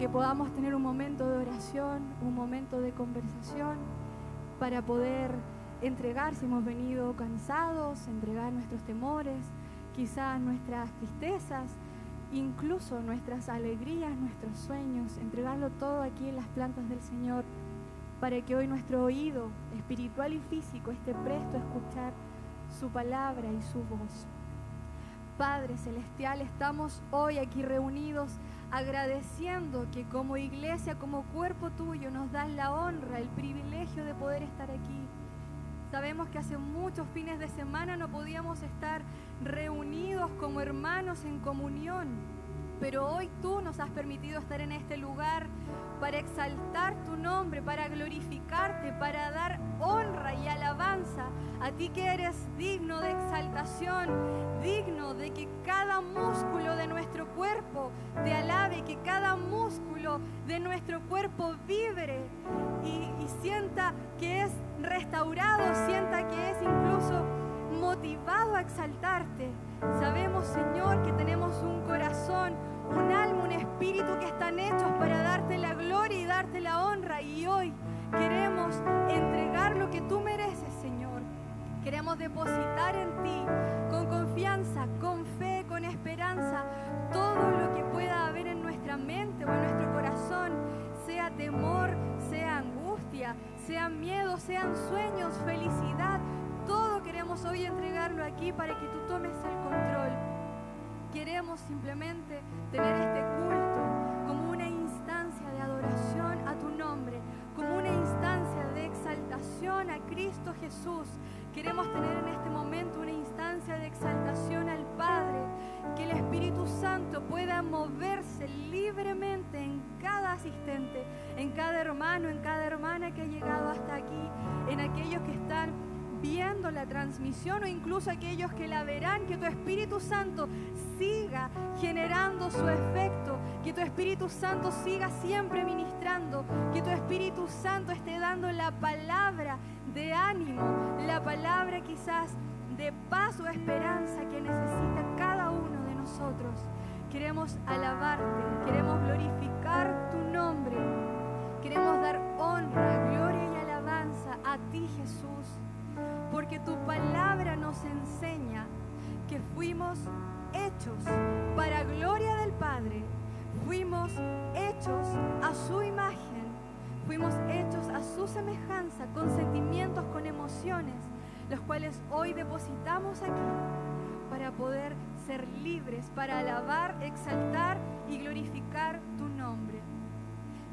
que podamos tener un momento de oración, un momento de conversación para poder entregar si hemos venido cansados, entregar nuestros temores, quizás nuestras tristezas, incluso nuestras alegrías, nuestros sueños, entregarlo todo aquí en las plantas del Señor para que hoy nuestro oído espiritual y físico esté presto a escuchar su palabra y su voz. Padre Celestial, estamos hoy aquí reunidos agradeciendo que como iglesia, como cuerpo tuyo, nos das la honra, el privilegio de poder estar aquí. Sabemos que hace muchos fines de semana no podíamos estar reunidos como hermanos en comunión, pero hoy tú nos has permitido estar en este lugar para exaltar tu nombre, para glorificarte, para dar honra y alabanza. A ti que eres digno de exaltación, digno de que cada músculo de nuestro cuerpo te alabe, que cada músculo de nuestro cuerpo vibre y, sienta que es restaurado, sienta que es incluso motivado a exaltarte. Sabemos, Señor, que tenemos un corazón, un alma, un espíritu que están hechos para darte la gloria y darte la honra. Y hoy queremos entregar lo que tú mereces, Señor. Queremos depositar en ti con confianza, con fe, con esperanza, todo lo que pueda haber en nuestra mente o en nuestro corazón, sea temor, sea angustia, sea miedo, sean sueños, aquí para que tú tomes el control. Queremos simplemente tener este culto como una instancia de adoración a tu nombre, como una instancia de exaltación a Cristo Jesús. Queremos tener en este momento una instancia de exaltación al Padre, que el Espíritu Santo pueda moverse libremente en cada asistente, en cada hermano, en cada hermana que ha llegado hasta aquí, en aquellos que están viendo la transmisión o incluso aquellos que la verán, que tu Espíritu Santo siga generando su efecto, que tu Espíritu Santo siga siempre ministrando, que tu Espíritu Santo esté dando la palabra de ánimo, la palabra quizás de paz o esperanza que necesita cada uno de nosotros. Queremos alabarte, queremos glorificar tu nombre, queremos dar honra, gloria y alabanza a ti Jesús porque tu palabra nos enseña que fuimos hechos para gloria del Padre, fuimos hechos a su imagen, fuimos hechos a su semejanza, con sentimientos, con emociones, los cuales hoy depositamos aquí para poder ser libres, para alabar, exaltar y glorificar tu nombre.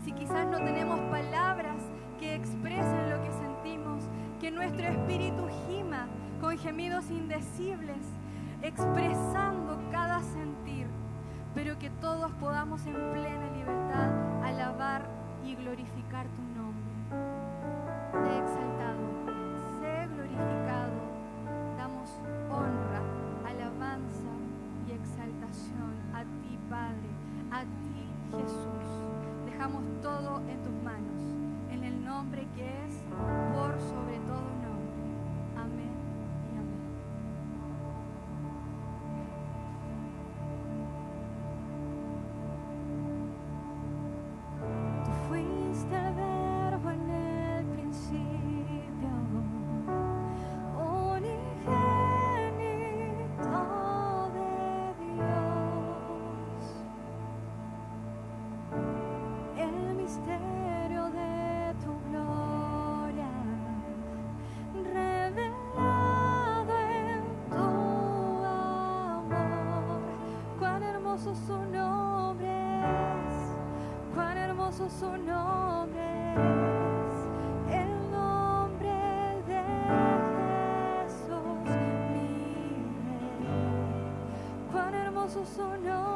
Si quizás no tenemos palabras que expresen lo que sentimos, que nuestro espíritu gima con gemidos indecibles, expresando cada sentir, pero que todos podamos en plena libertad alabar y glorificar tu nombre. Sé exaltado, sé glorificado, damos honra, alabanza y exaltación a ti, Padre, a ti, Jesús. Dejamos todo en tus manos, en el nombre que es por sobre su nombre el nombre de Jesús, mi rey. Cuán hermoso su nombre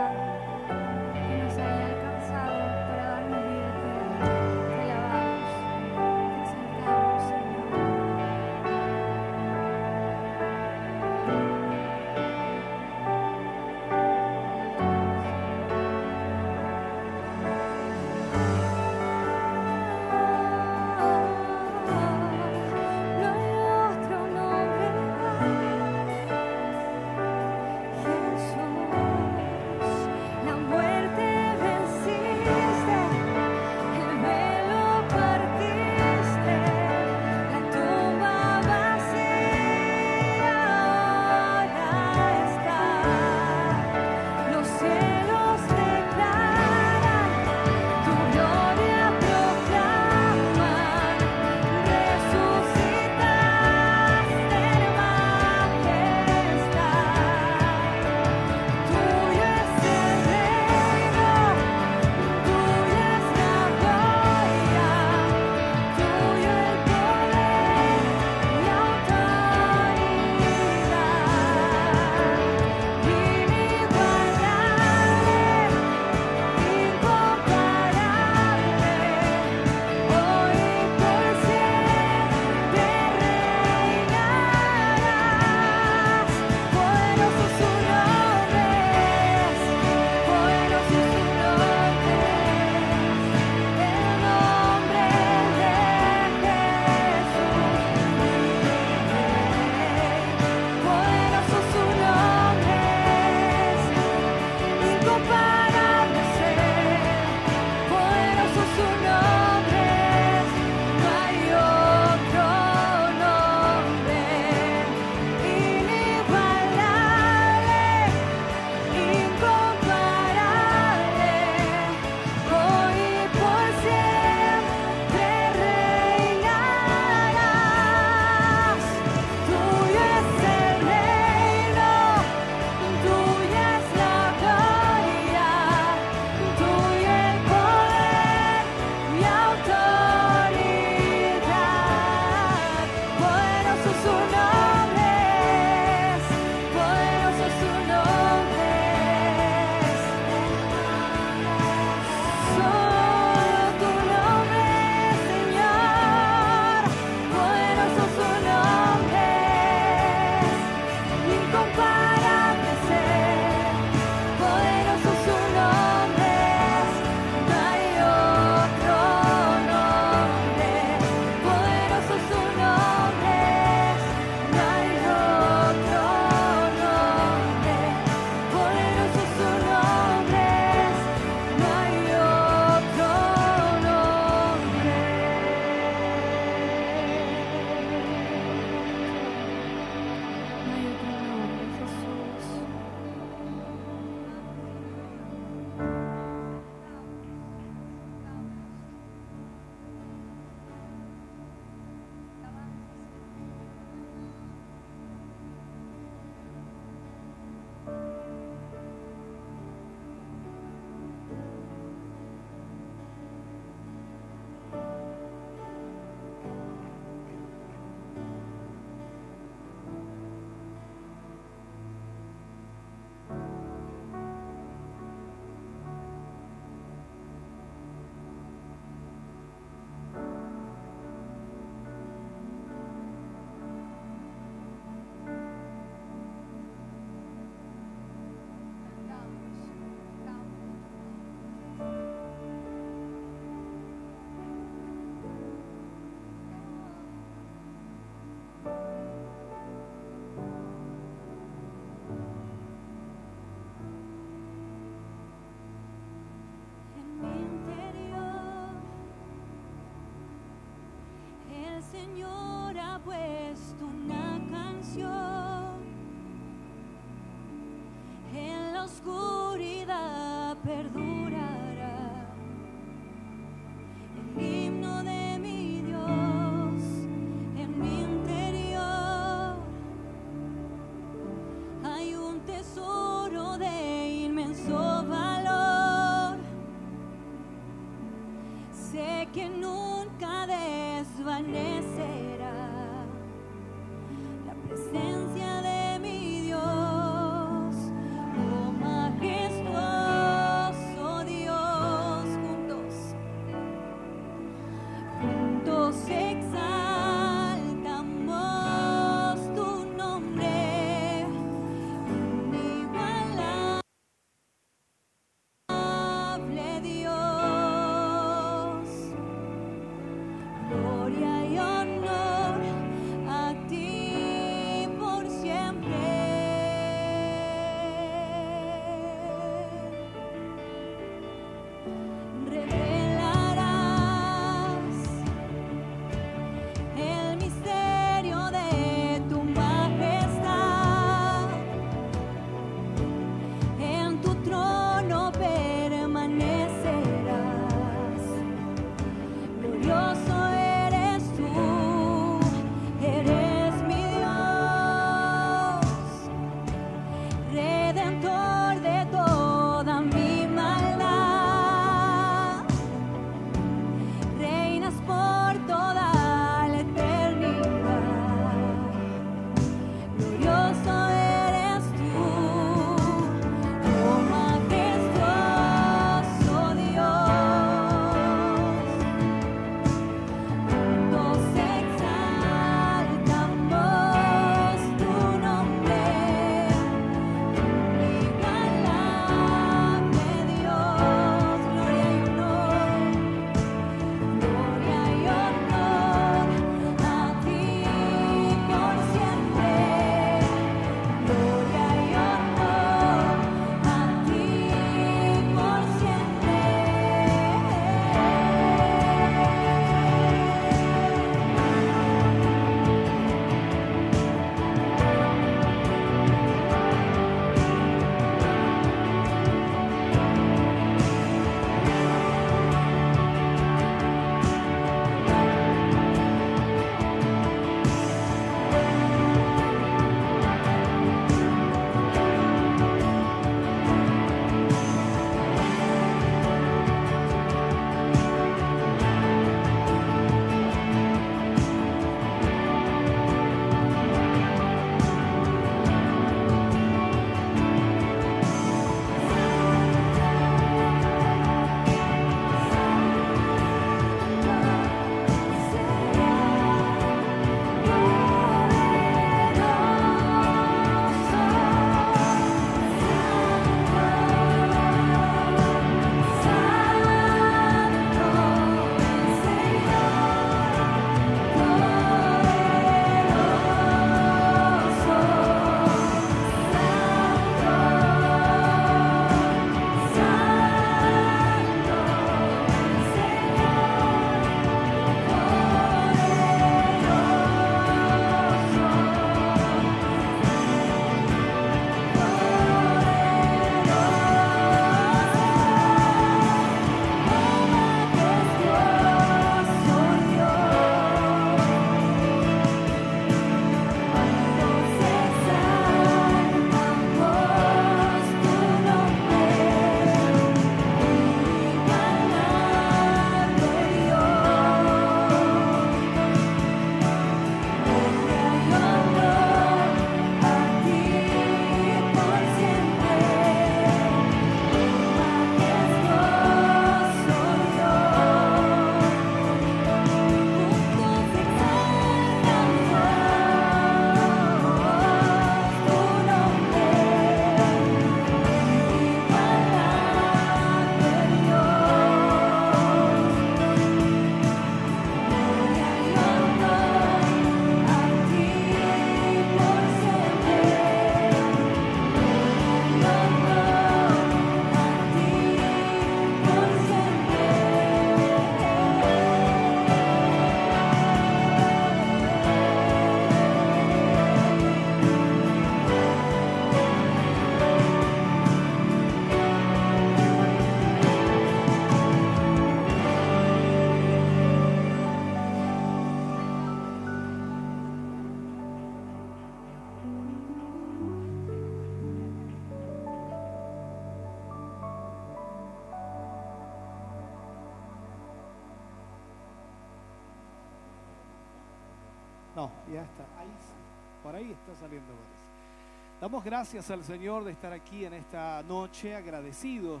Damos gracias al Señor de estar aquí en esta noche, agradecidos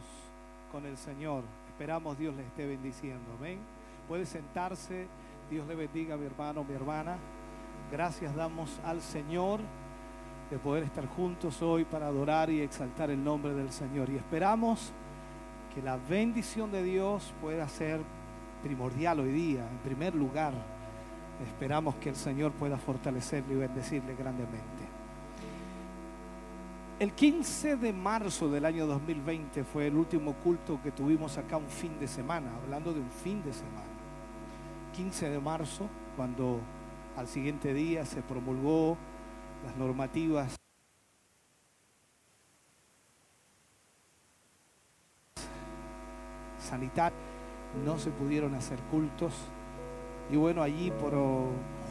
con el Señor. Esperamos Dios le esté bendiciendo. Amén. Puede sentarse. Dios le bendiga, mi hermano, mi hermana. Gracias damos al Señor de poder estar juntos hoy para adorar y exaltar el nombre del Señor. Y esperamos que la bendición de Dios pueda ser primordial hoy día, en primer lugar. Esperamos que el Señor pueda fortalecerle y bendecirle grandemente. El 15 de marzo del año 2020 fue el último culto que tuvimos acá un fin de semana, hablando de un fin de semana. 15 de marzo, cuando al siguiente día se promulgó las normativas sanitarias, no se pudieron hacer cultos. Y bueno, allí por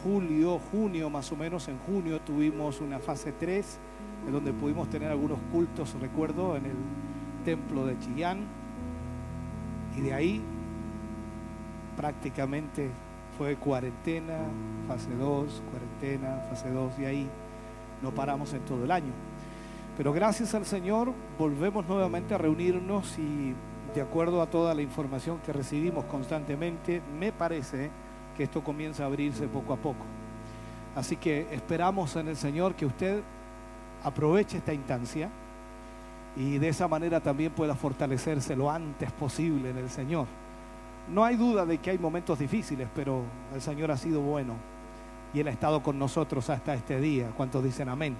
julio, junio más o menos, en junio tuvimos una fase 3, en donde pudimos tener algunos cultos, recuerdo, en el templo de Chillán. Y de ahí prácticamente fue cuarentena, fase 2, cuarentena, fase 2, y ahí no paramos en todo el año. Pero gracias al Señor volvemos nuevamente a reunirnos y de acuerdo a toda la información que recibimos constantemente, me parece que esto comienza a abrirse poco a poco. Así que esperamos en el Señor que usted aproveche esta instancia y de esa manera también pueda fortalecerse lo antes posible en el Señor. No hay duda de que hay momentos difíciles, pero el Señor ha sido bueno y Él ha estado con nosotros hasta este día. ¿Cuántos dicen amén?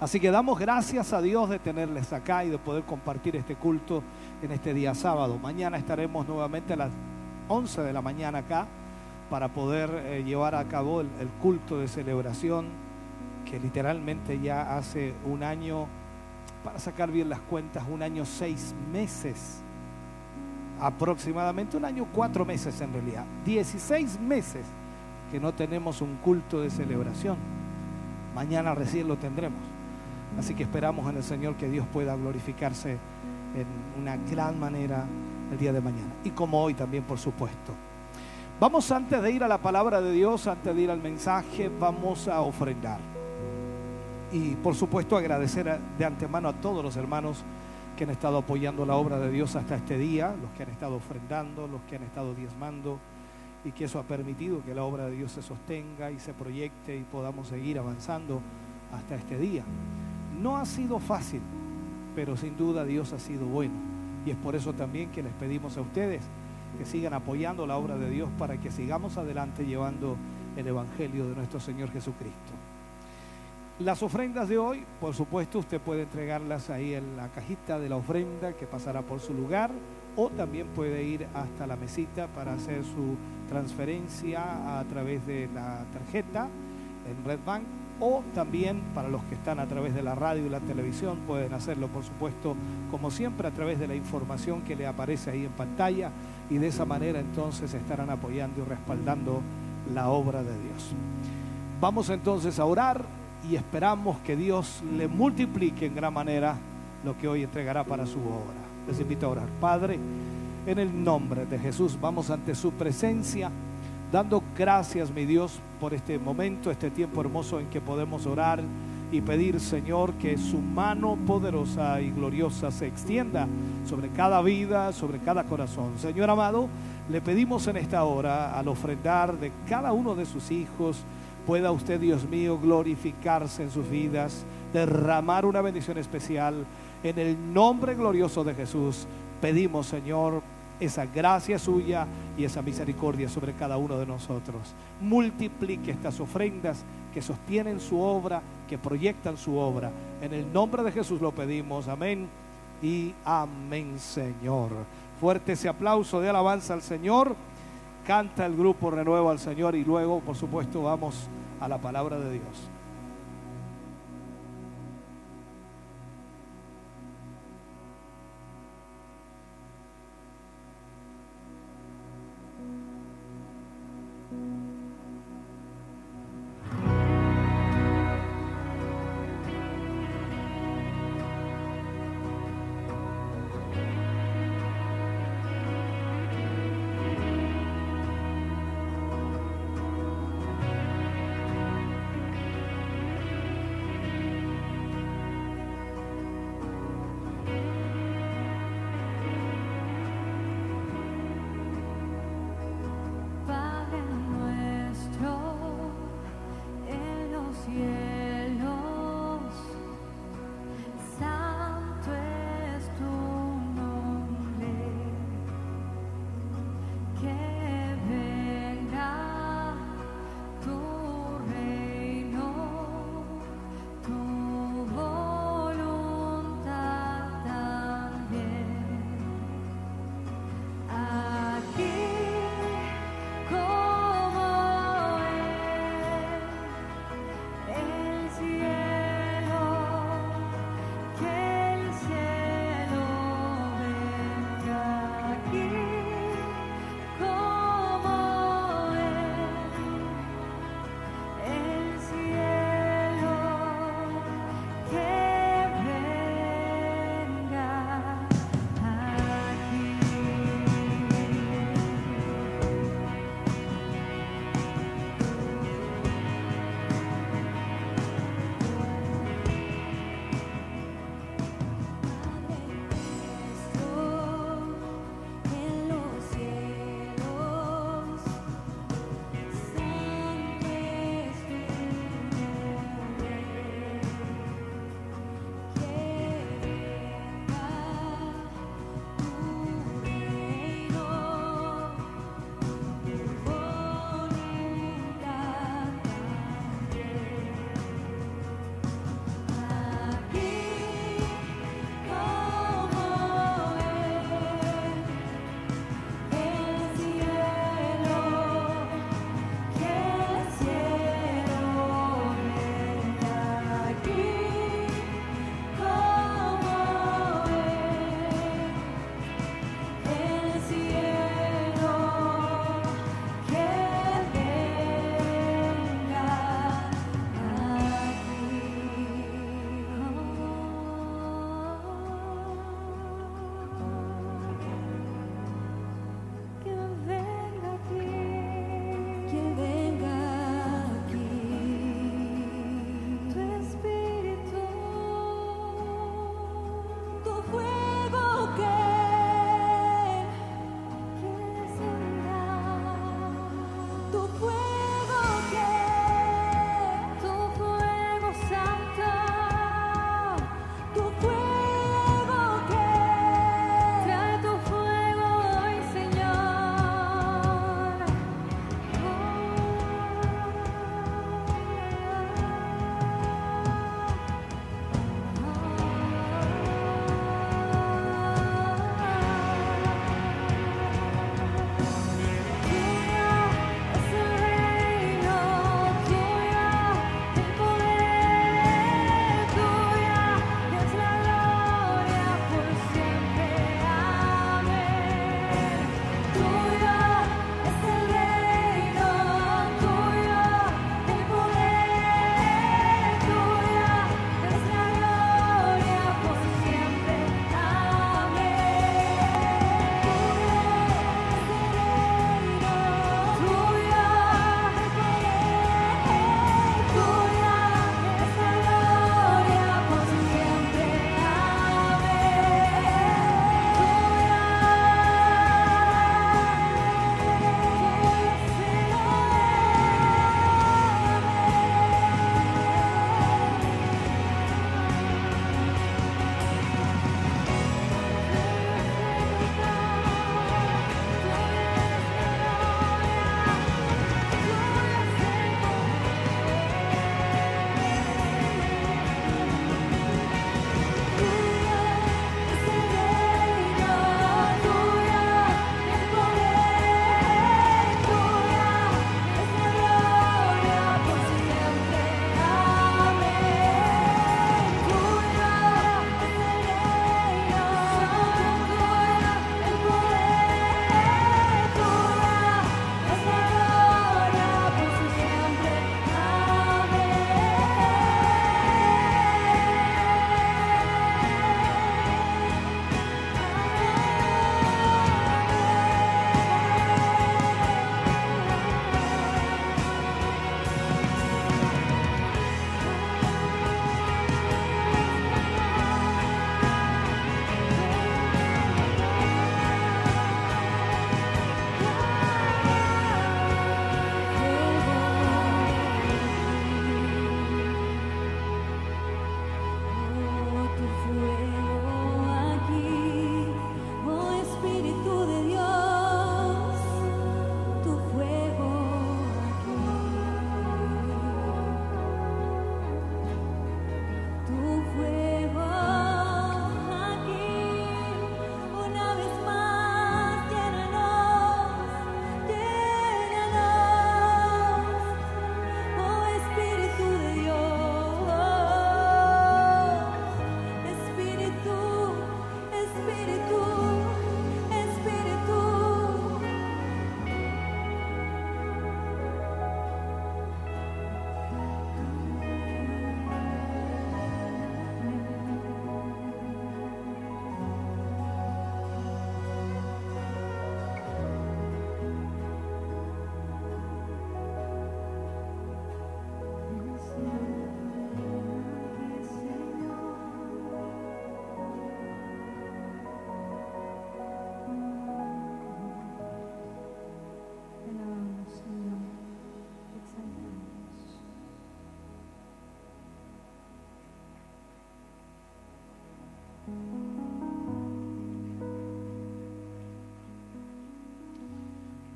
Así que damos gracias a Dios de tenerles acá y de poder compartir este culto en este día sábado. Mañana estaremos nuevamente a las 11 de la mañana acá para poder eh, llevar a cabo el, el culto de celebración que literalmente ya hace un año, para sacar bien las cuentas, un año seis meses aproximadamente un año, cuatro meses en realidad, 16 meses que no tenemos un culto de celebración. Mañana recién lo tendremos. Así que esperamos en el Señor que Dios pueda glorificarse en una gran manera el día de mañana. Y como hoy también, por supuesto. Vamos antes de ir a la palabra de Dios, antes de ir al mensaje, vamos a ofrendar. Y por supuesto agradecer de antemano a todos los hermanos que han estado apoyando la obra de Dios hasta este día, los que han estado ofrendando, los que han estado diezmando, y que eso ha permitido que la obra de Dios se sostenga y se proyecte y podamos seguir avanzando hasta este día. No ha sido fácil, pero sin duda Dios ha sido bueno. Y es por eso también que les pedimos a ustedes que sigan apoyando la obra de Dios para que sigamos adelante llevando el Evangelio de nuestro Señor Jesucristo. Las ofrendas de hoy, por supuesto, usted puede entregarlas ahí en la cajita de la ofrenda que pasará por su lugar o también puede ir hasta la mesita para hacer su transferencia a través de la tarjeta en Red Bank o también para los que están a través de la radio y la televisión pueden hacerlo por supuesto como siempre a través de la información que le aparece ahí en pantalla y de esa manera entonces estarán apoyando y respaldando la obra de Dios. Vamos entonces a orar y esperamos que Dios le multiplique en gran manera lo que hoy entregará para su obra. Les invito a orar. Padre, en el nombre de Jesús vamos ante su presencia, dando gracias, mi Dios, por este momento, este tiempo hermoso en que podemos orar y pedir, Señor, que su mano poderosa y gloriosa se extienda sobre cada vida, sobre cada corazón. Señor amado, le pedimos en esta hora, al ofrendar de cada uno de sus hijos, pueda usted, Dios mío, glorificarse en sus vidas, derramar una bendición especial. En el nombre glorioso de Jesús, pedimos, Señor, esa gracia suya y esa misericordia sobre cada uno de nosotros. Multiplique estas ofrendas que sostienen su obra, que proyectan su obra. En el nombre de Jesús lo pedimos. Amén y amén, Señor. Fuerte ese aplauso de alabanza al Señor. Canta el grupo Renuevo al Señor y luego, por supuesto, vamos a la palabra de Dios.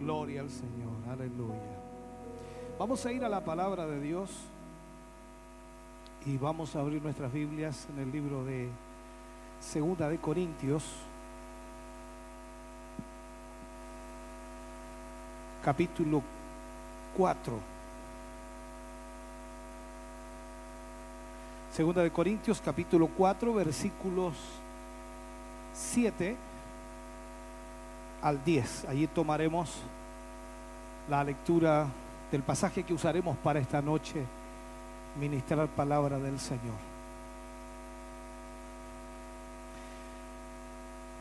Gloria al Señor, aleluya. Vamos a ir a la palabra de Dios y vamos a abrir nuestras Biblias en el libro de Segunda de Corintios, capítulo 4. Segunda de Corintios, capítulo 4, versículos 7 al 10. Allí tomaremos la lectura del pasaje que usaremos para esta noche, ministrar palabra del Señor.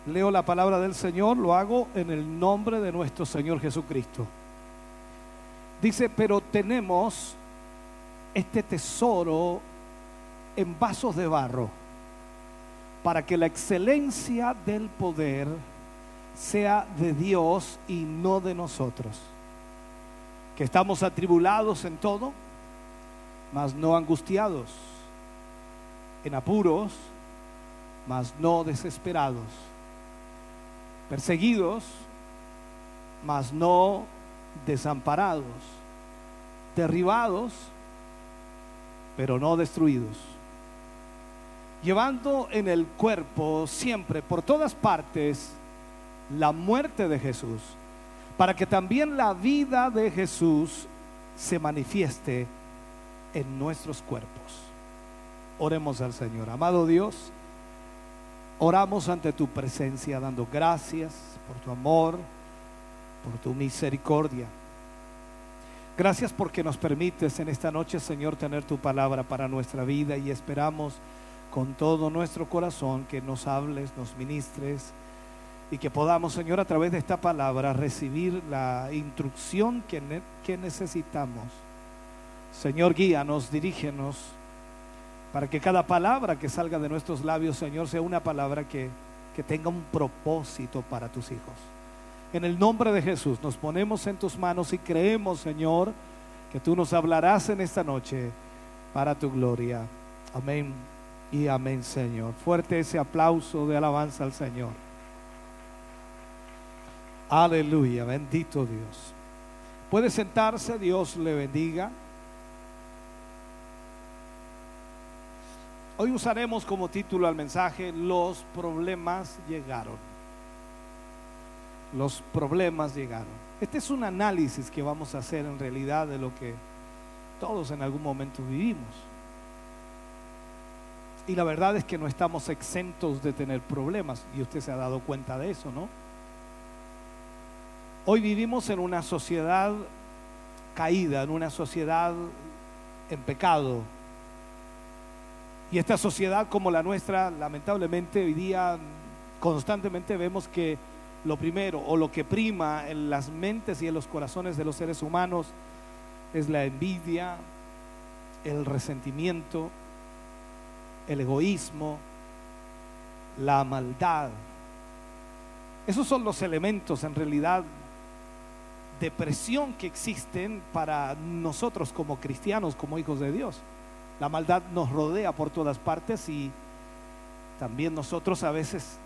Leo la palabra del Señor, lo hago en el nombre de nuestro Señor Jesucristo. Dice, pero tenemos este tesoro en vasos de barro, para que la excelencia del poder sea de Dios y no de nosotros. Que estamos atribulados en todo, mas no angustiados, en apuros, mas no desesperados. Perseguidos, mas no desamparados, derribados, pero no destruidos, llevando en el cuerpo siempre, por todas partes, la muerte de Jesús, para que también la vida de Jesús se manifieste en nuestros cuerpos. Oremos al Señor. Amado Dios, Oramos ante tu presencia dando gracias por tu amor, por tu misericordia. Gracias porque nos permites en esta noche, Señor, tener tu palabra para nuestra vida y esperamos con todo nuestro corazón que nos hables, nos ministres y que podamos, Señor, a través de esta palabra recibir la instrucción que, necesitamos. Señor, guíanos, dirígenos para que cada palabra que salga de nuestros labios, Señor, sea una palabra que, que tenga un propósito para tus hijos. En el nombre de Jesús nos ponemos en tus manos y creemos, Señor, que tú nos hablarás en esta noche para tu gloria. Amén y amén, Señor. Fuerte ese aplauso de alabanza al Señor. Aleluya, bendito Dios. Puede sentarse, Dios le bendiga. Hoy usaremos como título al mensaje, los problemas llegaron. Los problemas llegaron. Este es un análisis que vamos a hacer en realidad de lo que todos en algún momento vivimos. Y la verdad es que no estamos exentos de tener problemas, y usted se ha dado cuenta de eso, ¿no? Hoy vivimos en una sociedad caída, en una sociedad en pecado, y esta sociedad como la nuestra, lamentablemente hoy día constantemente vemos que lo primero o lo que prima en las mentes y en los corazones de los seres humanos es la envidia, el resentimiento, el egoísmo, la maldad. Esos son los elementos en realidad de presión que existen para nosotros como cristianos, como hijos de Dios. La maldad nos rodea por todas partes y también nosotros a veces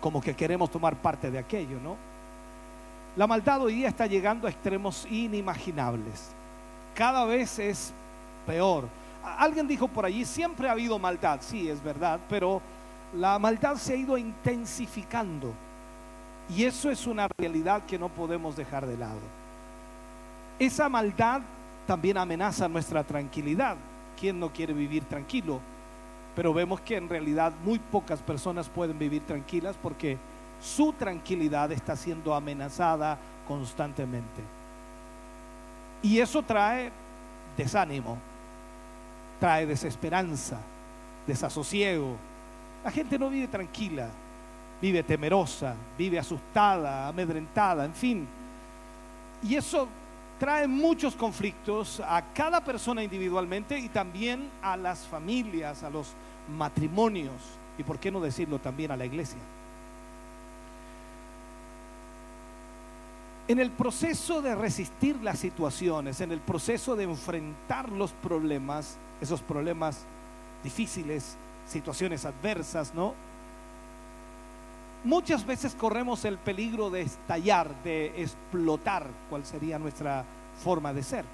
como que queremos tomar parte de aquello, ¿no? La maldad hoy día está llegando a extremos inimaginables. Cada vez es peor. Alguien dijo por allí, siempre ha habido maldad, sí, es verdad, pero la maldad se ha ido intensificando. Y eso es una realidad que no podemos dejar de lado. Esa maldad también amenaza nuestra tranquilidad. ¿Quién no quiere vivir tranquilo? Pero vemos que en realidad muy pocas personas pueden vivir tranquilas porque su tranquilidad está siendo amenazada constantemente. Y eso trae desánimo, trae desesperanza, desasosiego. La gente no vive tranquila, vive temerosa, vive asustada, amedrentada, en fin. Y eso trae muchos conflictos a cada persona individualmente y también a las familias, a los matrimonios y por qué no decirlo también a la iglesia. En el proceso de resistir las situaciones, en el proceso de enfrentar los problemas, esos problemas difíciles, situaciones adversas, ¿no? Muchas veces corremos el peligro de estallar, de explotar, cuál sería nuestra forma de ser.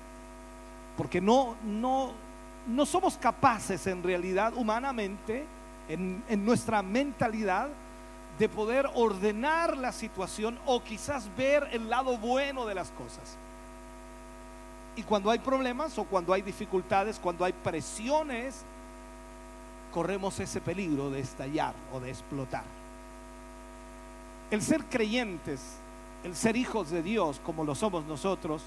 Porque no, no, no somos capaces en realidad humanamente, en, en nuestra mentalidad, de poder ordenar la situación o quizás ver el lado bueno de las cosas. Y cuando hay problemas o cuando hay dificultades, cuando hay presiones, corremos ese peligro de estallar o de explotar. El ser creyentes, el ser hijos de Dios como lo somos nosotros,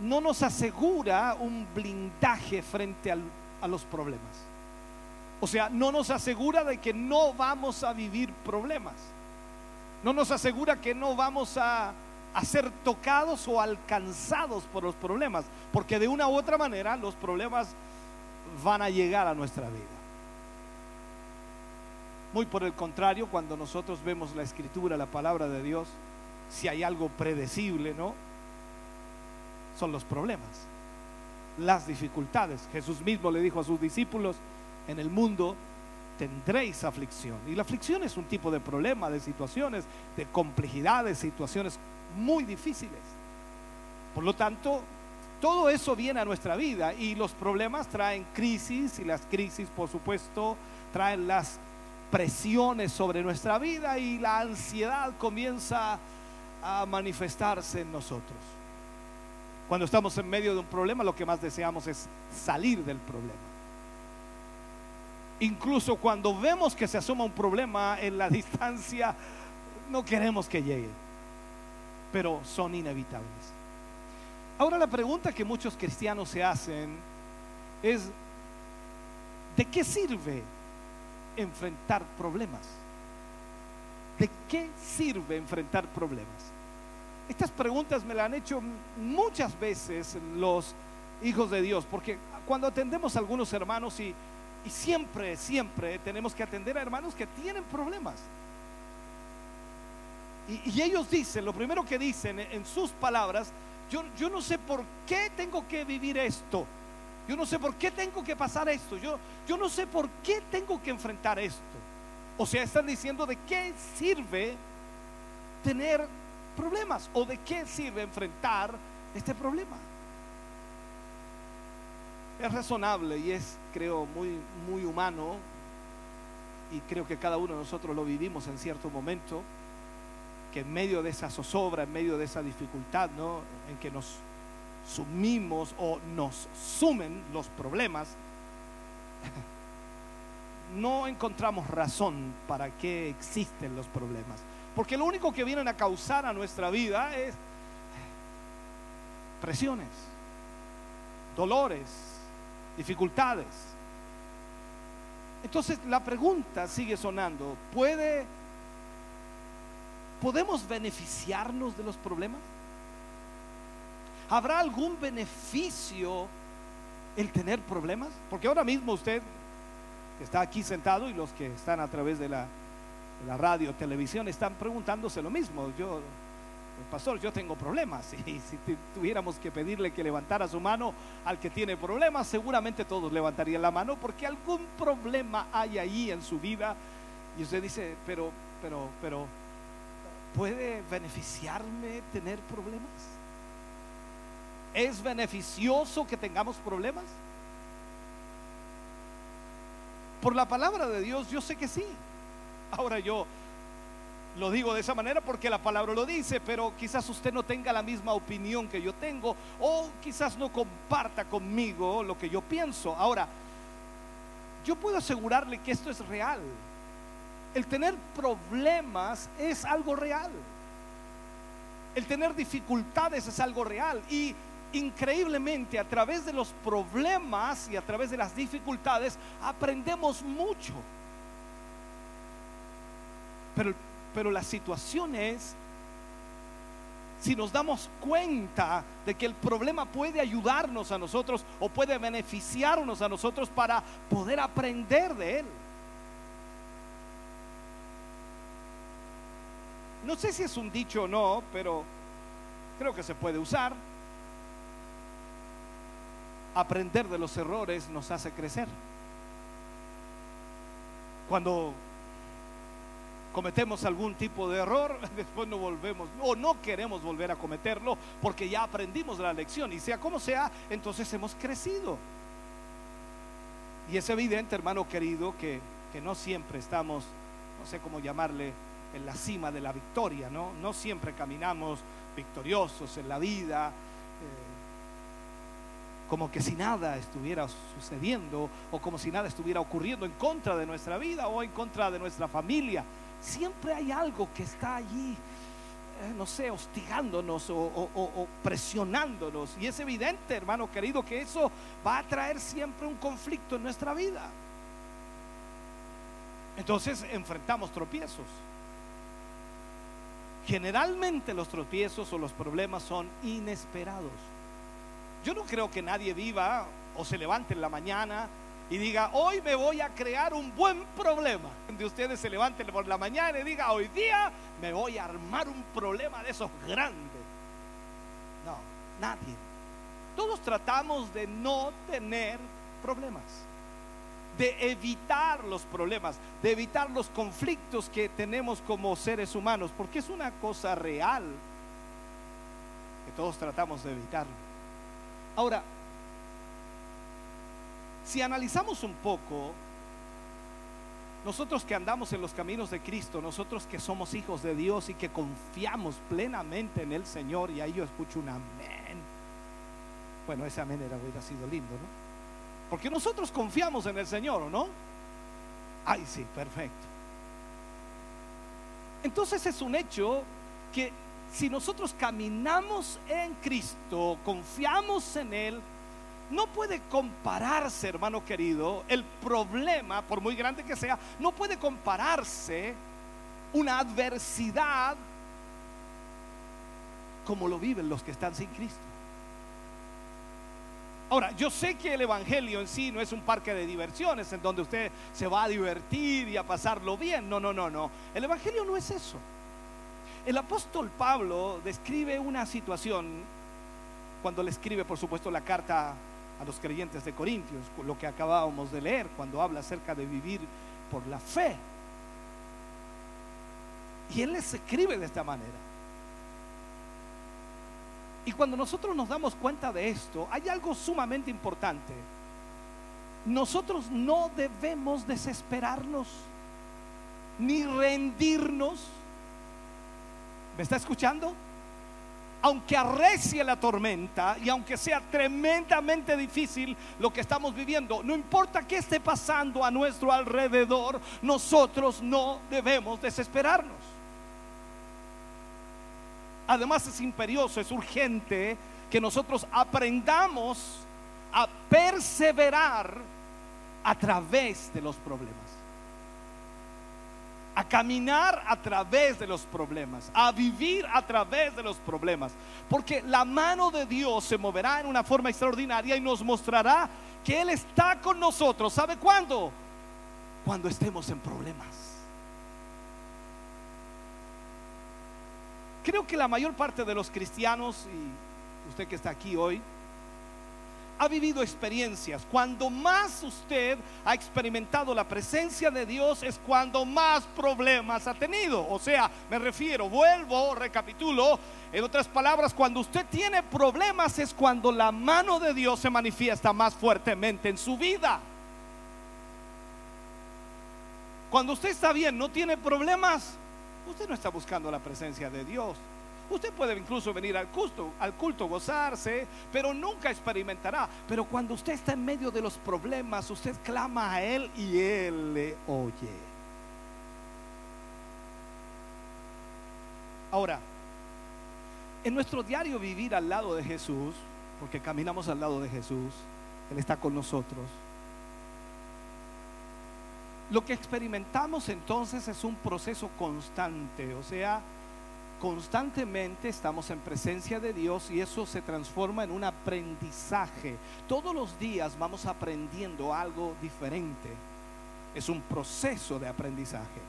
no nos asegura un blindaje frente a los problemas. O sea, no nos asegura de que no vamos a vivir problemas. No nos asegura que no vamos a, ser tocados o alcanzados por los problemas. Porque de una u otra manera los problemas van a llegar a nuestra vida. Muy por el contrario, cuando nosotros vemos la escritura, la palabra de Dios, si hay algo predecible, ¿no? Son los problemas, las dificultades. Jesús mismo le dijo a sus discípulos, en el mundo tendréis aflicción. Y la aflicción es un tipo de problema, de situaciones, de complejidades, situaciones muy difíciles. Por lo tanto, todo eso viene a nuestra vida y los problemas traen crisis y las crisis, por supuesto, traen las presiones sobre nuestra vida y la ansiedad comienza a manifestarse en nosotros. Cuando estamos en medio de un problema, lo que más deseamos es salir del problema. Incluso cuando vemos que se asoma un problema en la distancia, no queremos que llegue, pero son inevitables. Ahora la pregunta que muchos cristianos se hacen es, ¿de qué sirve enfrentar problemas? ¿De qué sirve enfrentar problemas? Estas preguntas me las han hecho muchas veces los hijos de Dios, porque cuando atendemos a algunos hermanos y siempre, siempre tenemos que atender a hermanos que tienen problemas. Y, ellos dicen, lo primero que dicen en sus palabras, yo, yo no sé por qué tengo que vivir esto. Yo no sé por qué tengo que pasar esto. Yo, yo no sé por qué tengo que enfrentar esto. O sea, están diciendo de qué sirve tener problemas o de qué sirve enfrentar este problema es razonable y es, creo, muy, muy humano, y creo que cada uno de nosotros lo vivimos en cierto momento, que en medio de esa zozobra, en medio de esa dificultad, ¿no? en que nos sumimos o nos sumen los problemas, no encontramos razón para que existen los problemas. Porque lo único que vienen a causar a nuestra vida es presiones, dolores, dificultades. Entonces la pregunta sigue sonando, ¿puede podemos beneficiarnos de los problemas? ¿Habrá algún beneficio el tener problemas? Porque ahora mismo usted está aquí sentado y los que están a través de la, de la radio, televisión, están preguntándose lo mismo. Yo pastor, yo tengo problemas. Y si tuviéramos que pedirle que levantara su mano al que tiene problemas, seguramente todos levantarían la mano porque algún problema hay ahí en su vida. Y usted dice, pero, pero, pero, ¿puede beneficiarme tener problemas? ¿Es beneficioso que tengamos problemas? Por la palabra de Dios, yo sé que sí. Ahora yo lo digo de esa manera porque la palabra lo dice, pero quizás usted no tenga la misma opinión que yo tengo o quizás no comparta conmigo lo que yo pienso. Ahora, yo puedo asegurarle que esto es real. El tener problemas es algo real. El tener dificultades es algo real. Y increíblemente a través de los problemas y a través de las dificultades aprendemos mucho. Pero pero la situación es, si nos damos cuenta de que el problema puede ayudarnos a nosotros o puede beneficiarnos a nosotros para poder aprender de él. No sé si es un dicho o no, pero creo que se puede usar. Aprender de los errores nos hace crecer. Cuando cometemos algún tipo de error, después no volvemos o no queremos volver a cometerlo porque ya aprendimos la lección y sea como sea, entonces hemos crecido. Y es evidente, hermano querido, que, no siempre estamos, no sé cómo llamarle, en la cima de la victoria, ¿no? No siempre caminamos victoriosos en la vida, como que si nada estuviera sucediendo o como si nada estuviera ocurriendo en contra de nuestra vida o en contra de nuestra familia. Siempre hay algo que está allí, eh, no sé, hostigándonos o, presionándonos. Y es evidente, hermano querido, que eso va a traer siempre un conflicto en nuestra vida. Entonces enfrentamos tropiezos. Generalmente los tropiezos o los problemas son inesperados. Yo no creo que nadie viva o se levante en la mañana y diga, hoy me voy a crear un buen problema. De ustedes se levanten por la mañana y diga, hoy día me voy a armar un problema de esos grandes. No, nadie. Todos tratamos de no tener problemas, de evitar los problemas, de evitar los conflictos que tenemos como seres humanos, porque es una cosa real que todos tratamos de evitarlo. Ahora, si analizamos un poco, nosotros que andamos en los caminos de Cristo, nosotros que somos hijos de Dios y que confiamos plenamente en el Señor, y ahí yo escucho un amén. Bueno, ese amén era, hubiera sido lindo, ¿no? Porque nosotros confiamos en el Señor, ¿o no? Ay, sí, perfecto. Entonces es un hecho que si nosotros caminamos en Cristo, confiamos en Él, no puede compararse, hermano querido, el problema, por muy grande que sea, no puede compararse una adversidad como lo viven los que están sin Cristo. Ahora, yo sé que el Evangelio en sí no es un parque de diversiones en donde usted se va a divertir y a pasarlo bien. No, no, no, no. El Evangelio no es eso. El apóstol Pablo describe una situación cuando le escribe, por supuesto, la carta a los creyentes de Corintios, lo que acabábamos de leer cuando habla acerca de vivir por la fe. Y él les escribe de esta manera. Y cuando nosotros nos damos cuenta de esto, hay algo sumamente importante. Nosotros no debemos desesperarnos ni rendirnos. ¿Me está escuchando? aunque arrecie la tormenta y aunque sea tremendamente difícil lo que estamos viviendo, no importa qué esté pasando a nuestro alrededor, nosotros no debemos desesperarnos. Además es imperioso, es urgente que nosotros aprendamos a perseverar a través de los problemas a caminar a través de los problemas, a vivir a través de los problemas. Porque la mano de Dios se moverá en una forma extraordinaria y nos mostrará que Él está con nosotros. ¿Sabe cuándo? Cuando estemos en problemas. Creo que la mayor parte de los cristianos, y usted que está aquí hoy, ha vivido experiencias. Cuando más usted ha experimentado la presencia de Dios es cuando más problemas ha tenido. O sea, me refiero, vuelvo, recapitulo. En otras palabras, cuando usted tiene problemas es cuando la mano de Dios se manifiesta más fuertemente en su vida. Cuando usted está bien, no tiene problemas, usted no está buscando la presencia de Dios. Usted puede incluso venir al culto, al gozarse, pero nunca experimentará. Pero cuando usted está en medio de los problemas, usted clama a Él y Él le oye. Ahora, en nuestro diario vivir al lado de Jesús, porque caminamos al lado de Jesús, Él está con nosotros. Lo que experimentamos entonces es un proceso constante, o sea, constantemente estamos en presencia de Dios y eso se transforma en un aprendizaje. Todos los días vamos aprendiendo algo diferente. Es un proceso de aprendizaje.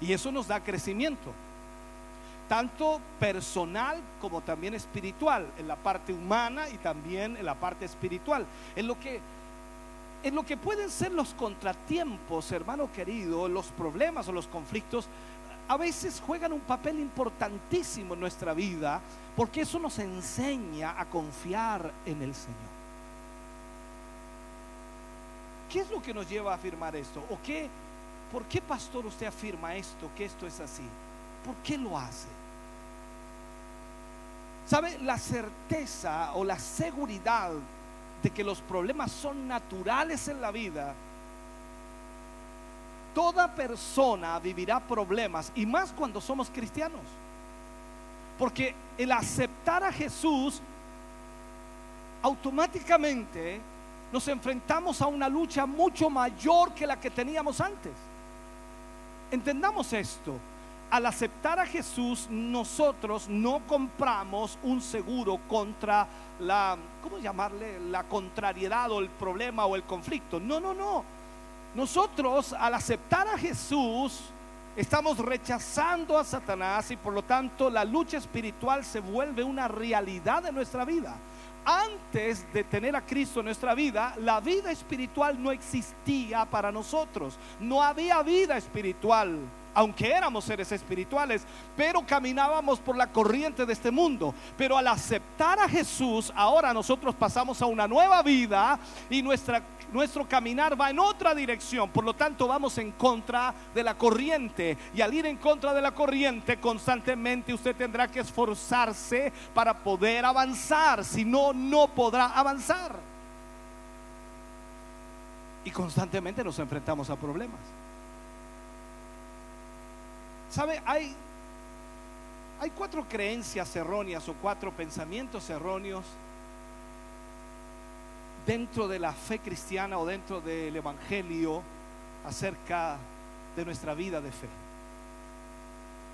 Y eso nos da crecimiento, tanto personal como también espiritual, en la parte humana y también en la parte espiritual. En lo que en lo que pueden ser los contratiempos, hermano querido, los problemas o los conflictos, a veces juegan un papel importantísimo en nuestra vida porque eso nos enseña a confiar en el Señor. ¿Qué es lo que nos lleva a afirmar esto? ¿O qué, por qué, pastor, usted afirma esto, que esto es así? ¿Por qué lo hace? ¿Sabe? La certeza o la seguridad de que los problemas son naturales en la vida, toda persona vivirá problemas y más cuando somos cristianos. Porque el aceptar a Jesús automáticamente nos enfrentamos a una lucha mucho mayor que la que teníamos antes. Entendamos esto. Al aceptar a Jesús, nosotros no compramos un seguro contra la, ¿cómo llamarle? La contrariedad o el problema o el conflicto. No, no, no. Nosotros al aceptar a Jesús, estamos rechazando a Satanás y por lo tanto la lucha espiritual se vuelve una realidad de nuestra vida antes de tener a Cristo en nuestra vida, la vida espiritual no existía para nosotros. No había vida espiritual, aunque éramos seres espirituales, pero caminábamos por la corriente de este mundo. Pero al aceptar a Jesús, ahora nosotros pasamos a una nueva vida y nuestra nuestro caminar va en otra dirección. Por lo tanto, vamos en contra de la corriente. Y al ir en contra de la corriente, constantemente usted tendrá que esforzarse para poder avanzar. Si no, no podrá avanzar. Y constantemente nos enfrentamos a problemas. ¿Sabe? Hay, hay cuatro creencias erróneas o cuatro pensamientos erróneos dentro de la fe cristiana o dentro del Evangelio acerca de nuestra vida de fe.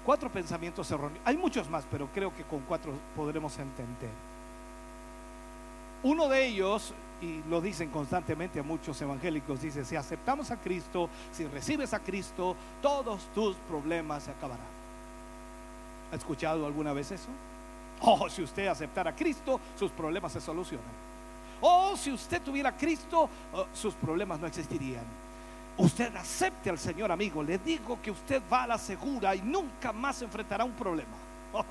Cuatro pensamientos erróneos. Hay muchos más, pero creo que con cuatro podremos entender. Uno de ellos, y lo dicen constantemente a muchos evangélicos, dice, si aceptamos a Cristo, si recibes a Cristo, todos tus problemas se acabarán. ¿Ha escuchado alguna vez eso? Oh, si usted aceptara a Cristo, sus problemas se solucionan. Oh, si usted tuviera Cristo, oh, sus problemas no existirían. Usted acepte al Señor, amigo. Le digo que usted va a la segura y nunca más enfrentará un problema. Oh.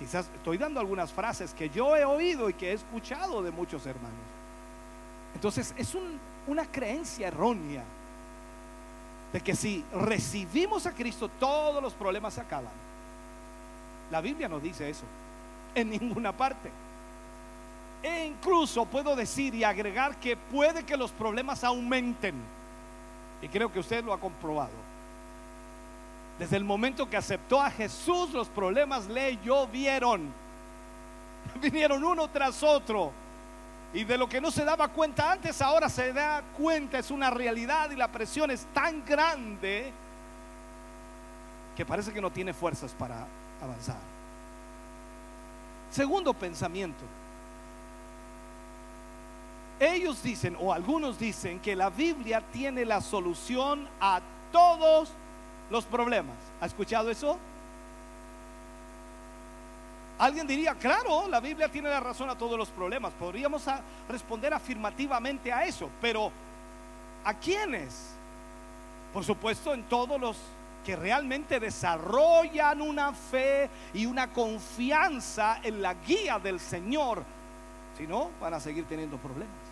Quizás estoy dando algunas frases que yo he oído y que he escuchado de muchos hermanos. Entonces es una creencia errónea de que si recibimos a Cristo todos los problemas se acaban. La Biblia no dice eso en ninguna parte. E incluso puedo decir y agregar que puede que los problemas aumenten. Y creo que usted lo ha comprobado. Desde el momento que aceptó a Jesús, los problemas le llovieron. Vinieron uno tras otro. Y de lo que no se daba cuenta antes, ahora se da cuenta, es una realidad y la presión es tan grande que parece que no tiene fuerzas para avanzar. Segundo pensamiento. Ellos dicen, o algunos dicen, que la Biblia tiene la solución a todos los problemas. ¿Ha escuchado eso? Alguien diría, claro, la Biblia tiene la razón a todos los problemas. Podríamos responder afirmativamente a eso, pero ¿a quiénes? Por supuesto, en todos los que realmente desarrollan una fe y una confianza en la guía del Señor. Si no, van a seguir teniendo problemas.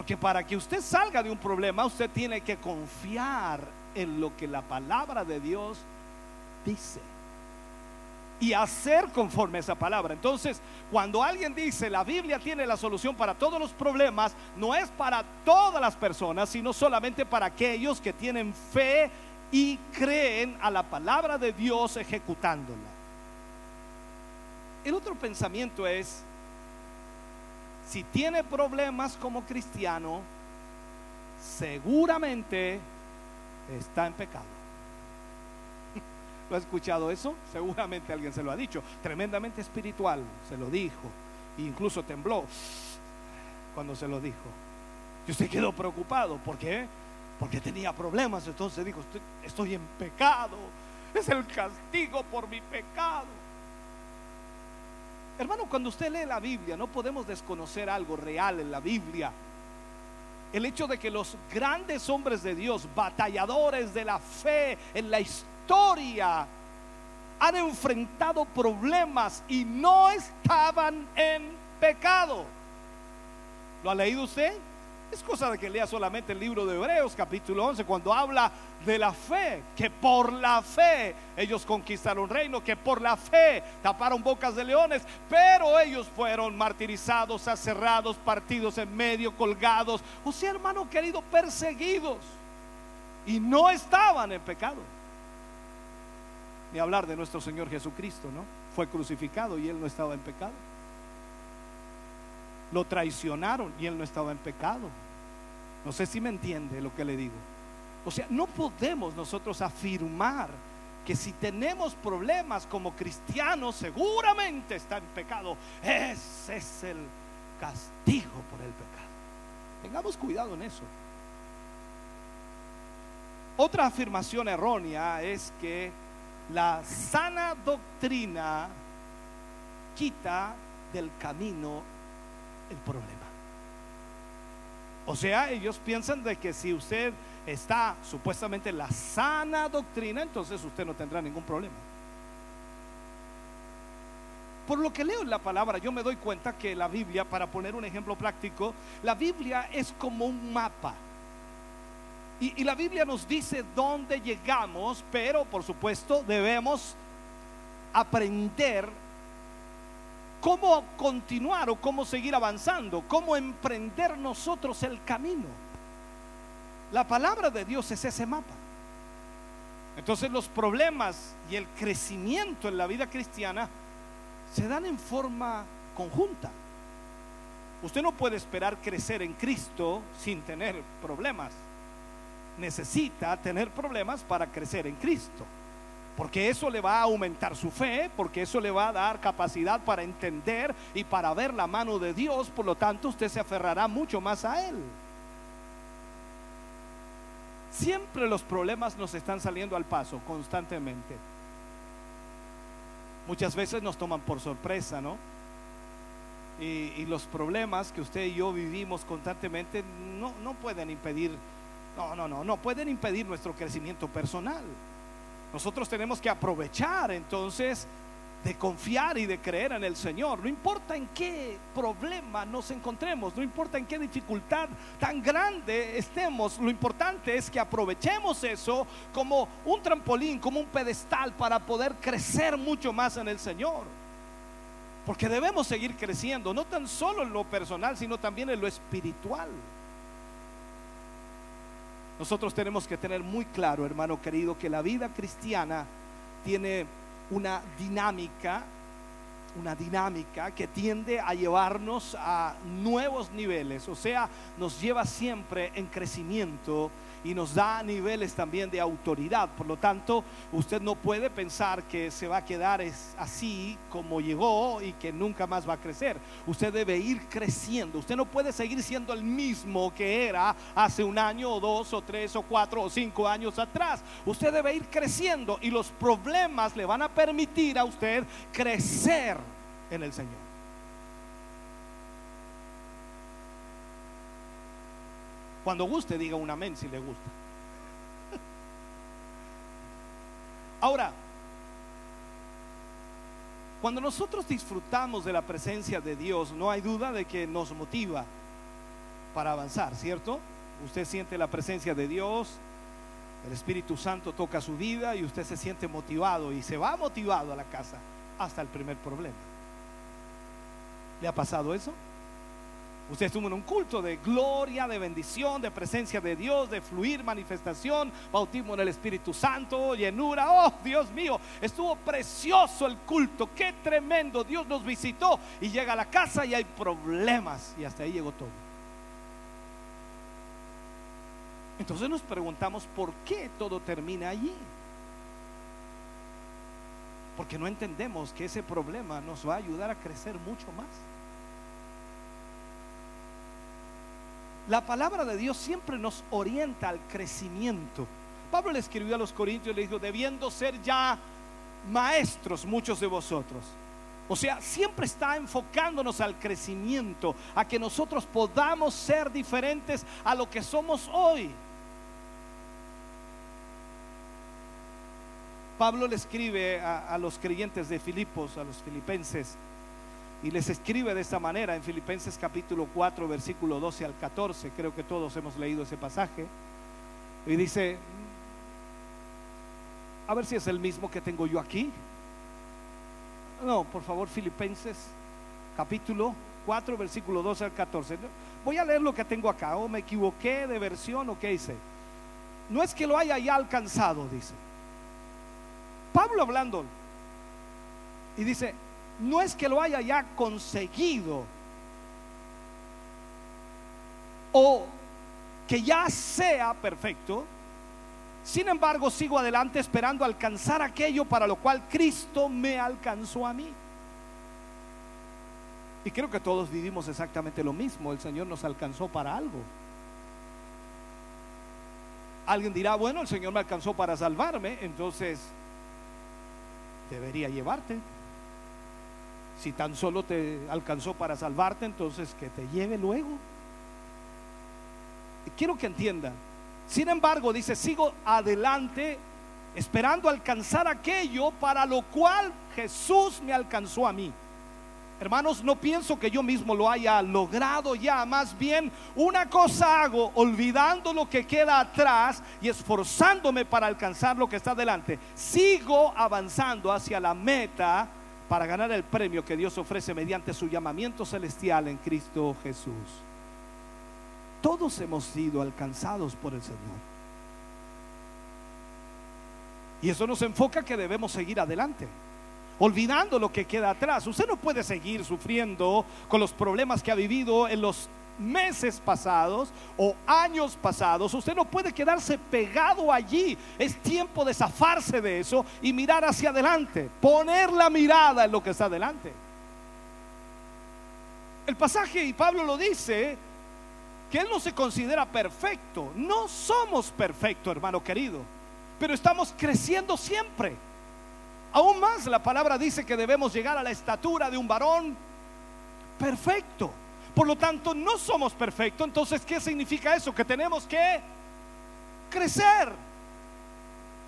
Porque para que usted salga de un problema, usted tiene que confiar en lo que la palabra de Dios dice. Y hacer conforme a esa palabra. Entonces, cuando alguien dice la Biblia tiene la solución para todos los problemas, no es para todas las personas, sino solamente para aquellos que tienen fe y creen a la palabra de Dios ejecutándola. El otro pensamiento es, si tiene problemas como cristiano, seguramente está en pecado. ¿Lo ha escuchado eso? Seguramente alguien se lo ha dicho. Tremendamente espiritual, se lo dijo. Incluso tembló cuando se lo dijo. Y usted quedó preocupado. ¿Por qué? Porque tenía problemas. Entonces dijo, estoy en pecado. Es el castigo por mi pecado. Hermano, cuando usted lee la Biblia, no podemos desconocer algo real en la Biblia. El hecho de que los grandes hombres de Dios, batalladores de la fe en la historia, han enfrentado problemas y no estaban en pecado. ¿Lo ha leído usted? Es cosa de que lea solamente el libro de Hebreos capítulo 11 cuando habla de la fe, que por la fe ellos conquistaron reino, que por la fe taparon bocas de leones, pero ellos fueron martirizados, aserrados, partidos en medio, colgados, o sea, hermano querido, perseguidos y no estaban en pecado. Ni hablar de nuestro Señor Jesucristo, ¿no? Fue crucificado y él no estaba en pecado. Lo traicionaron y él no estaba en pecado. No sé si me entiende lo que le digo. O sea, no podemos nosotros afirmar que si tenemos problemas como cristianos, seguramente está en pecado. Ese es el castigo por el pecado. Tengamos cuidado en eso. Otra afirmación errónea es que la sana doctrina quita del camino el problema. O sea, ellos piensan de que si usted está supuestamente en la sana doctrina, entonces usted no tendrá ningún problema. Por lo que leo en la palabra, yo me doy cuenta que la Biblia, para poner un ejemplo práctico, la Biblia es como un mapa. Y, y la Biblia nos dice dónde llegamos, pero por supuesto debemos aprender cómo continuar o cómo seguir avanzando, cómo emprender nosotros el camino. La palabra de Dios es ese mapa. Entonces los problemas y el crecimiento en la vida cristiana se dan en forma conjunta. Usted no puede esperar crecer en Cristo sin tener problemas. Necesita tener problemas para crecer en Cristo. Porque eso le va a aumentar su fe, porque eso le va a dar capacidad para entender y para ver la mano de Dios. Por lo tanto, usted se aferrará mucho más a Él. Siempre los problemas nos están saliendo al paso, constantemente. Muchas veces nos toman por sorpresa, ¿no? Y, los problemas que usted y yo vivimos constantemente no, no pueden impedir, no, no, no, no pueden impedir nuestro crecimiento personal. Nosotros tenemos que aprovechar entonces de confiar y de creer en el Señor. No importa en qué problema nos encontremos, no importa en qué dificultad tan grande estemos, lo importante es que aprovechemos eso como un trampolín, como un pedestal para poder crecer mucho más en el Señor. Porque debemos seguir creciendo, no tan solo en lo personal, sino también en lo espiritual. Nosotros tenemos que tener muy claro, hermano querido, que la vida cristiana tiene una dinámica, una dinámica que tiende a llevarnos a nuevos niveles, o sea, nos lleva siempre en crecimiento y nos da niveles también de autoridad. Por lo tanto, usted no puede pensar que se va a quedar así como llegó y que nunca más va a crecer. Usted debe ir creciendo. Usted no puede seguir siendo el mismo que era hace un año o dos o tres o cuatro o cinco años atrás. Usted debe ir creciendo y los problemas le van a permitir a usted crecer en el Señor. Cuando guste, diga un amén si le gusta. Ahora, cuando nosotros disfrutamos de la presencia de Dios, no hay duda de que nos motiva para avanzar, ¿cierto? Usted siente la presencia de Dios, el Espíritu Santo toca su vida y usted se siente motivado y se va motivado a la casa hasta el primer problema. ¿Le ha pasado eso? Usted estuvo en un culto de gloria, de bendición, de presencia de Dios, de fluir, manifestación, bautismo en el Espíritu Santo, llenura. Oh, Dios mío, estuvo precioso el culto. Qué tremendo. Dios nos visitó y llega a la casa y hay problemas. Y hasta ahí llegó todo. Entonces nos preguntamos por qué todo termina allí. Porque no entendemos que ese problema nos va a ayudar a crecer mucho más. La palabra de Dios siempre nos orienta al crecimiento. Pablo le escribió a los Corintios, le dijo, debiendo ser ya maestros muchos de vosotros. O sea, siempre está enfocándonos al crecimiento, a que nosotros podamos ser diferentes a lo que somos hoy. Pablo le escribe a, los creyentes de Filipos, a los filipenses, y les escribe de esta manera en Filipenses capítulo 4, versículo 12 al 14. Creo que todos hemos leído ese pasaje. Y dice, a ver si es el mismo que tengo yo aquí. No, por favor, Filipenses capítulo 4, versículo 12 al 14. Voy a leer lo que tengo acá. O me equivoqué de versión o qué hice. No es que lo haya ya alcanzado, dice. Pablo hablando. Y dice, no es que lo haya ya conseguido o que ya sea perfecto. Sin embargo, sigo adelante esperando alcanzar aquello para lo cual Cristo me alcanzó a mí. Y creo que todos vivimos exactamente lo mismo. El Señor nos alcanzó para algo. Alguien dirá, bueno, el Señor me alcanzó para salvarme, entonces debería llevarte. Si tan solo te alcanzó para salvarte, entonces que te lleve luego. Quiero que entiendan. Sin embargo, dice, sigo adelante esperando alcanzar aquello para lo cual Jesús me alcanzó a mí. Hermanos, no pienso que yo mismo lo haya logrado ya, más bien una cosa hago, olvidando lo que queda atrás y esforzándome para alcanzar lo que está delante. Sigo avanzando hacia la meta para ganar el premio que Dios ofrece mediante su llamamiento celestial en Cristo Jesús. Todos hemos sido alcanzados por el Señor. Y eso nos enfoca que debemos seguir adelante, olvidando lo que queda atrás. Usted no puede seguir sufriendo con los problemas que ha vivido en los meses pasados o años pasados. Usted no puede quedarse pegado allí. Es tiempo de zafarse de eso y mirar hacia adelante. Poner la mirada en lo que está adelante. El pasaje, y Pablo lo dice, que él no se considera perfecto. No somos perfectos, hermano querido, pero estamos creciendo siempre. Aún más, la palabra dice que debemos llegar a la estatura de un varón perfecto. Por lo tanto, no somos perfectos. Entonces, ¿qué significa eso? Que tenemos que crecer.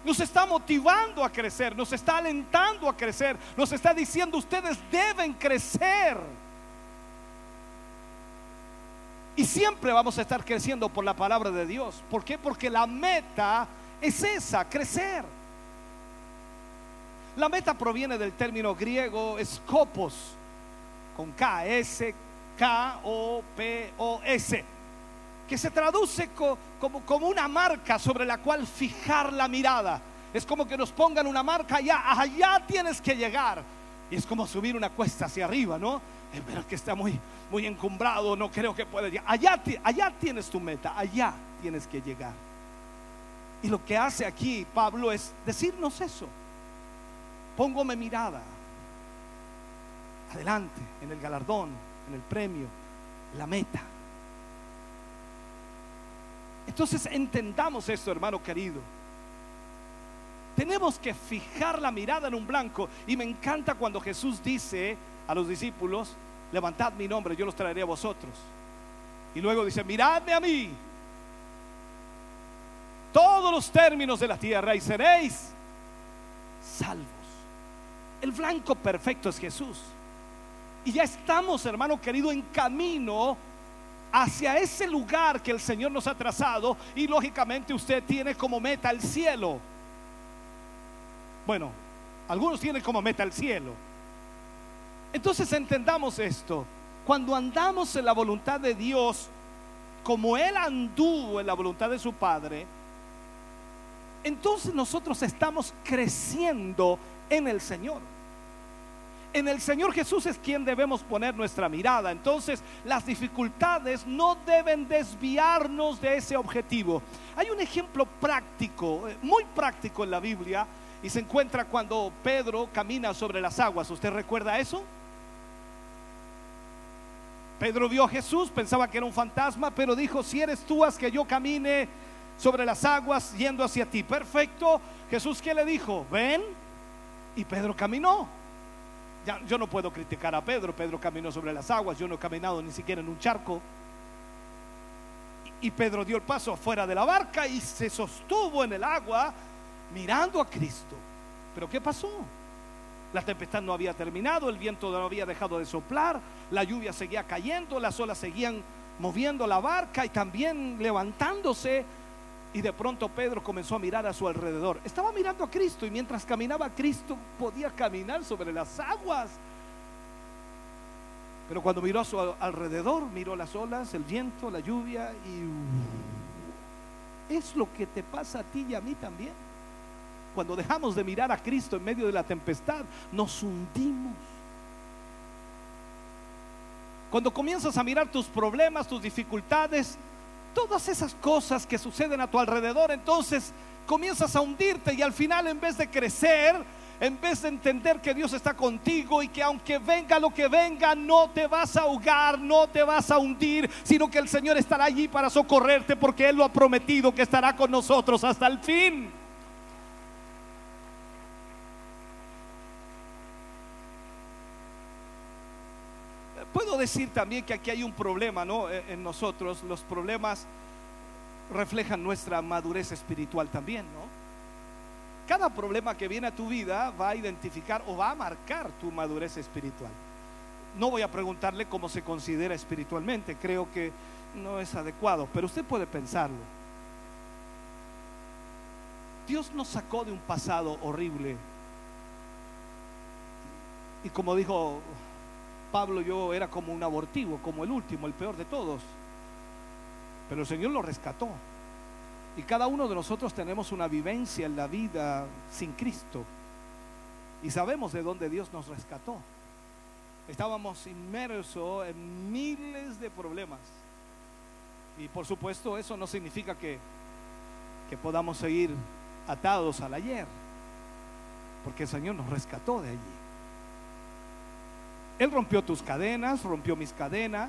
Nos está motivando a crecer, nos está alentando a crecer, nos está diciendo ustedes deben crecer. Y siempre vamos a estar creciendo por la palabra de Dios. ¿Por qué? Porque la meta es esa, crecer. La meta proviene del término griego scopos, con K, S, K-O-P-O-S, que se traduce como, como una marca sobre la cual fijar la mirada. Es como que nos pongan una marca allá, allá tienes que llegar. Y es como subir una cuesta hacia arriba, ¿no? Pero que está muy, muy encumbrado, no creo que pueda llegar. Allá, allá tienes tu meta, allá tienes que llegar. Y lo que hace aquí Pablo es decirnos eso. Póngome mirada adelante en el galardón, el premio, la meta. Entonces entendamos esto, hermano querido. Tenemos que fijar la mirada en un blanco. Y me encanta cuando Jesús dice a los discípulos, levantad mi nombre, yo los traeré a vosotros. Y luego dice, miradme a mí, todos los términos de la tierra y seréis salvos. El blanco perfecto es Jesús. Y ya estamos, hermano querido, en camino hacia ese lugar que el Señor nos ha trazado y lógicamente usted tiene como meta el cielo. Bueno, algunos tienen como meta el cielo. Entonces entendamos esto. Cuando andamos en la voluntad de Dios, como Él anduvo en la voluntad de su Padre, entonces nosotros estamos creciendo en el Señor en el Señor Jesús es quien debemos poner nuestra mirada. Entonces, las dificultades no deben desviarnos de ese objetivo. Hay un ejemplo práctico, eh, muy práctico en la Biblia, y se encuentra cuando Pedro camina sobre las aguas. ¿Usted recuerda eso? Pedro vio a Jesús, pensaba que era un fantasma, pero dijo, si eres tú, haz que yo camine sobre las aguas yendo hacia ti. Perfecto. Jesús, ¿qué le dijo? Ven. Y Pedro caminó. Yo no puedo criticar a Pedro, Pedro caminó sobre las aguas, yo no he caminado ni siquiera en un charco. Y, y Pedro dio el paso afuera de la barca y se sostuvo en el agua mirando a Cristo. Pero ¿qué pasó? La tempestad no había terminado, el viento no había dejado de soplar, la lluvia seguía cayendo, las olas seguían moviendo la barca y también levantándose. Y de pronto Pedro comenzó a mirar a su alrededor. Estaba mirando a Cristo y mientras caminaba Cristo podía caminar sobre las aguas. Pero cuando miró a su alrededor, miró las olas, el viento, la lluvia y es lo que te pasa a ti y a mí también. Cuando dejamos de mirar a Cristo en medio de la tempestad, nos hundimos. Cuando comienzas a mirar tus problemas, tus dificultades, todas esas cosas que suceden a tu alrededor, entonces comienzas a hundirte y al final en vez de crecer, en vez de entender que Dios está contigo y que aunque venga lo que venga, no te vas a ahogar, no te vas a hundir, sino que el Señor estará allí para socorrerte porque Él lo ha prometido que estará con nosotros hasta el fin. Puedo decir también que aquí hay un problema, ¿no? E, en nosotros, los problemas reflejan nuestra madurez espiritual también, ¿no? Cada problema que viene a tu vida va a identificar o va a marcar tu madurez espiritual. No voy a preguntarle cómo se considera espiritualmente, creo que no es adecuado, pero usted puede pensarlo. Dios nos sacó de un pasado horrible. Y como dijo Pablo yo era como un abortivo, como el último, el peor de todos. Pero el Señor lo rescató. Y cada uno de nosotros tenemos una vivencia en la vida sin Cristo. Y sabemos de dónde Dios nos rescató. Estábamos inmersos en miles de problemas. Y por supuesto eso no significa que, que podamos seguir atados al ayer. Porque el Señor nos rescató de allí. Él rompió tus cadenas, rompió mis cadenas.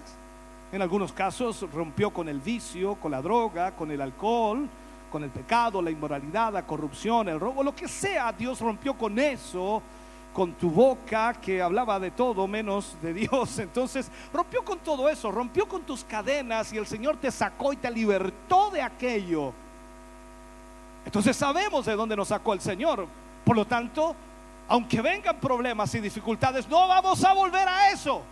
En algunos casos rompió con el vicio, con la droga, con el alcohol, con el pecado, la inmoralidad, la corrupción, el robo, lo que sea. Dios rompió con eso, con tu boca que hablaba de todo menos de Dios. Entonces rompió con todo eso, rompió con tus cadenas y el Señor te sacó y te libertó de aquello. Entonces sabemos de dónde nos sacó el Señor. Por lo tanto, aunque vengan problemas y dificultades, no vamos a volver a eso.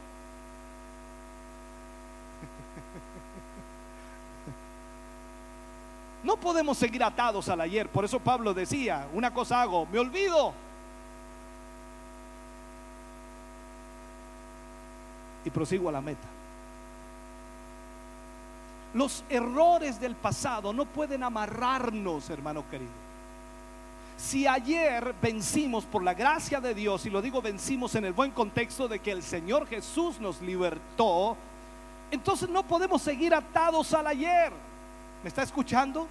No podemos seguir atados al ayer. Por eso Pablo decía, una cosa hago, me olvido. Y prosigo a la meta. Los errores del pasado no pueden amarrarnos, hermano querido. Si ayer vencimos por la gracia de Dios, y lo digo vencimos en el buen contexto de que el Señor Jesús nos libertó, entonces no podemos seguir atados al ayer. ¿Me está escuchando?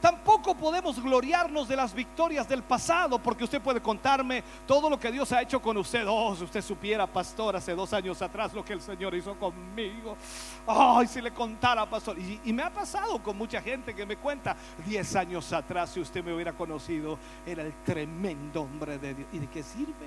Tampoco podemos gloriarnos de las victorias del pasado, porque usted puede contarme todo lo que Dios ha hecho con usted. Oh, si usted supiera, pastor, hace dos años atrás lo que el Señor hizo conmigo. Ay, si le contara, pastor. Y, y, me ha pasado con mucha gente que me cuenta, diez años atrás, si usted me hubiera conocido, era el tremendo hombre de Dios. ¿Y de qué sirve?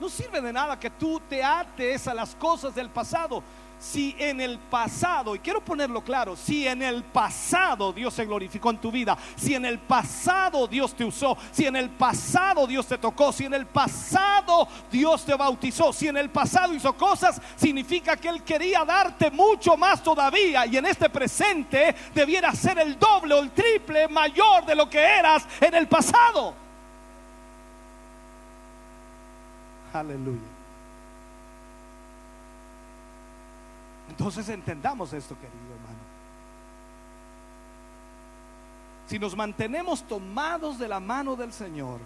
No sirve de nada que tú te ates a las cosas del pasado si en el pasado, y quiero ponerlo claro, si en el pasado Dios se glorificó en tu vida, si en el pasado Dios te usó, si en el pasado Dios te tocó, si en el pasado Dios te bautizó, si en el pasado hizo cosas, significa que Él quería darte mucho más todavía y en este presente debiera ser el doble o el triple mayor de lo que eras en el pasado. Aleluya. Entonces entendamos esto, querido hermano. Si nos mantenemos tomados de la mano del Señor,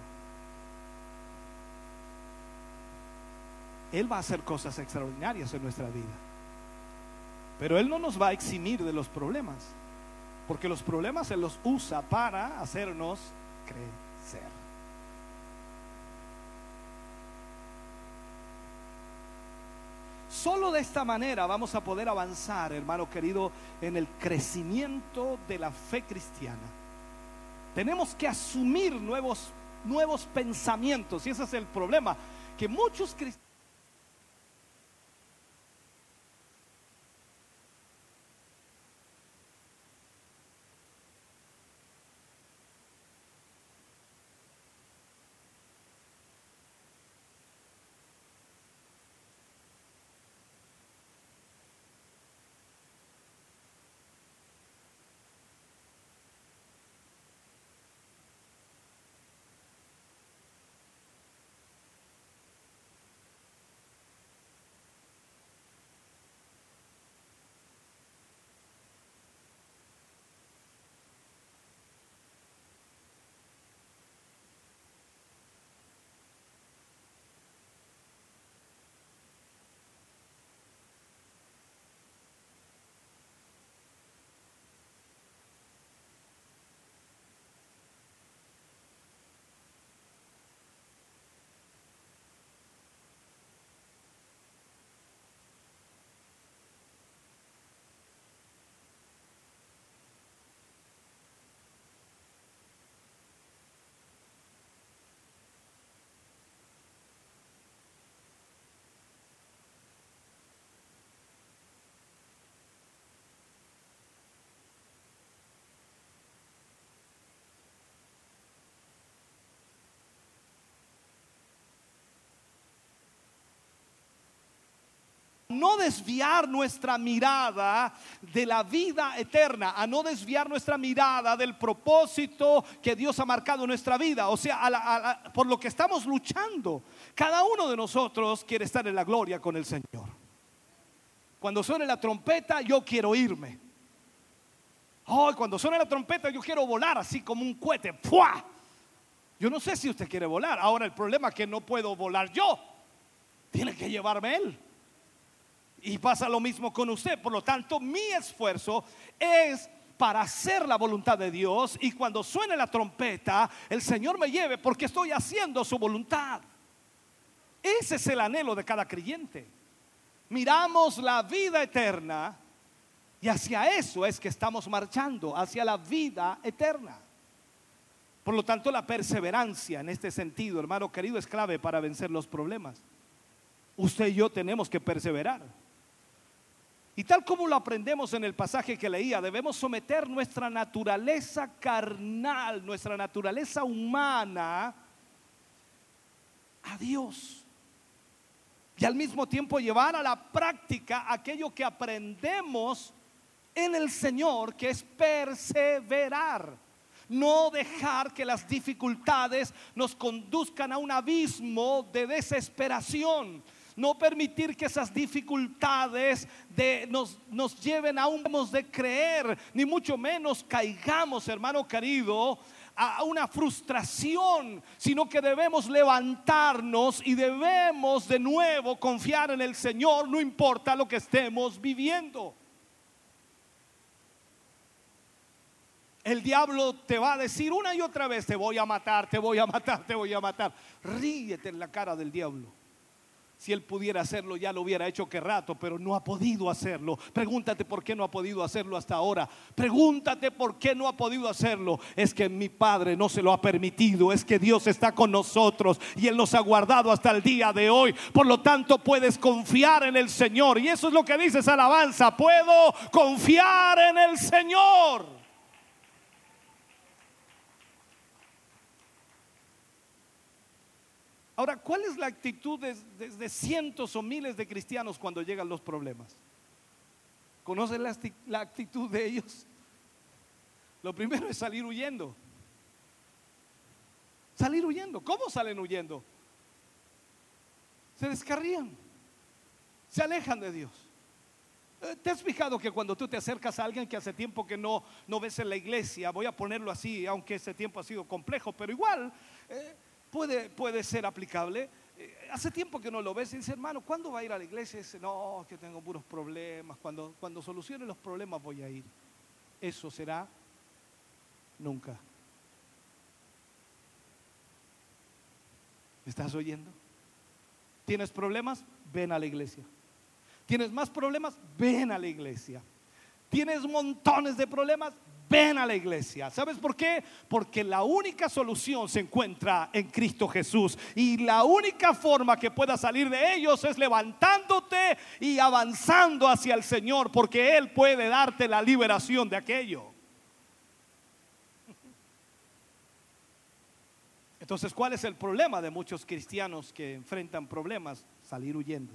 Él va a hacer cosas extraordinarias en nuestra vida. Pero Él no nos va a eximir de los problemas, porque los problemas Él los usa para hacernos crecer. Solo de esta manera vamos a poder avanzar, hermano querido, en el crecimiento de la fe cristiana. Tenemos que asumir nuevos nuevos pensamientos. Y ese es el problema, que muchos cristianos no desviar nuestra mirada de la vida eterna, a no desviar nuestra mirada del propósito que Dios ha marcado en nuestra vida, o sea, por lo que estamos luchando. Cada uno de nosotros quiere estar en la gloria con el Señor. Cuando suene la trompeta, yo quiero irme. Oh, cuando suene la trompeta, yo quiero volar así como un cohete. ¡Fua! Yo no sé si usted quiere volar. Ahora el problema es que no puedo volar yo. Tiene que llevarme él. Y pasa lo mismo con usted. Por lo tanto, mi esfuerzo es para hacer la voluntad de Dios y cuando suene la trompeta, el Señor me lleve porque estoy haciendo su voluntad. Ese es el anhelo de cada creyente. Miramos la vida eterna y hacia eso es que estamos marchando, hacia la vida eterna. Por lo tanto, la perseverancia en este sentido, hermano querido, es clave para vencer los problemas. Usted y yo tenemos que perseverar. Y tal como lo aprendemos en el pasaje que leía, debemos someter nuestra naturaleza carnal, nuestra naturaleza humana a Dios. Y al mismo tiempo llevar a la práctica aquello que aprendemos en el Señor, que es perseverar. No dejar que las dificultades nos conduzcan a un abismo de desesperación no permitir que esas dificultades nos, nos lleven a un de creer, ni mucho menos caigamos, hermano querido, a una frustración, sino que debemos levantarnos y debemos de nuevo confiar en el Señor, no importa lo que estemos viviendo. El diablo te va a decir una y otra vez, te voy a matar, te voy a matar, te voy a matar. Ríete en la cara del diablo. Si él pudiera hacerlo, ya lo hubiera hecho que rato, pero no ha podido hacerlo. Pregúntate por qué no ha podido hacerlo hasta ahora. Pregúntate por qué no ha podido hacerlo. Es que mi Padre no se lo ha permitido. Es que Dios está con nosotros y Él nos ha guardado hasta el día de hoy. Por lo tanto, puedes confiar en el Señor. Y eso es lo que dices alabanza. Puedo confiar en el Señor. Ahora, ¿cuál es la actitud de, cientos o miles de cristianos cuando llegan los problemas? ¿Conocen la, actitud de ellos? Lo primero es salir huyendo. Salir huyendo. ¿Cómo salen huyendo? Se descarrían. Se alejan de Dios. Eh, ¿Te has fijado que cuando tú te acercas a alguien que hace tiempo que no, no ves en la iglesia, voy a ponerlo así, aunque ese tiempo ha sido complejo, pero igual, eh, puede, ser aplicable. Eh, hace tiempo que no lo ves y dice, hermano, ¿cuándo va a ir a la iglesia? Y dice, no, que tengo puros problemas. Cuando, cuando solucione los problemas voy a ir. Eso será nunca. ¿Me estás oyendo? ¿Tienes problemas? Ven a la iglesia. ¿Tienes más problemas? Ven a la iglesia. ¿Tienes montones de problemas? Ven a la iglesia. ¿Sabes por qué? Porque la única solución se encuentra en Cristo Jesús. Y la única forma que puedas salir de ellos es levantándote y avanzando hacia el Señor, porque Él puede darte la liberación de aquello. Entonces, ¿cuál es el problema de muchos cristianos que enfrentan problemas? Salir huyendo.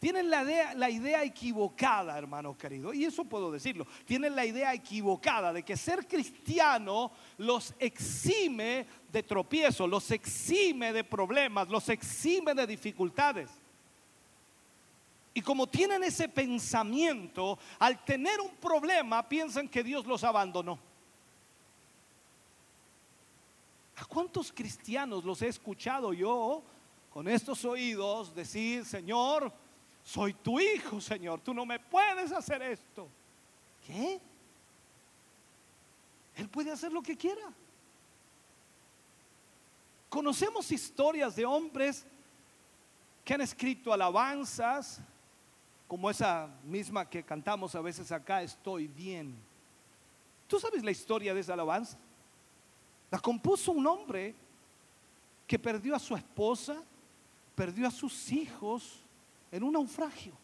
Tienen la idea, equivocada, hermano querido, y eso puedo decirlo. Tienen la idea equivocada de que ser cristiano los exime de tropiezos, los exime de problemas, los exime de dificultades. Y como tienen ese pensamiento, al tener un problema piensan que Dios los abandonó. ¿A cuántos cristianos los he escuchado yo con estos oídos decir, Señor, soy tu hijo, Señor, tú no me puedes hacer esto. ¿Qué? Él puede hacer lo que quiera. Conocemos historias de hombres que han escrito alabanzas, como esa misma que cantamos a veces acá, estoy bien. ¿Tú sabes la historia de esa alabanza? La compuso un hombre que perdió a su esposa, perdió a sus hijos, en un naufragio.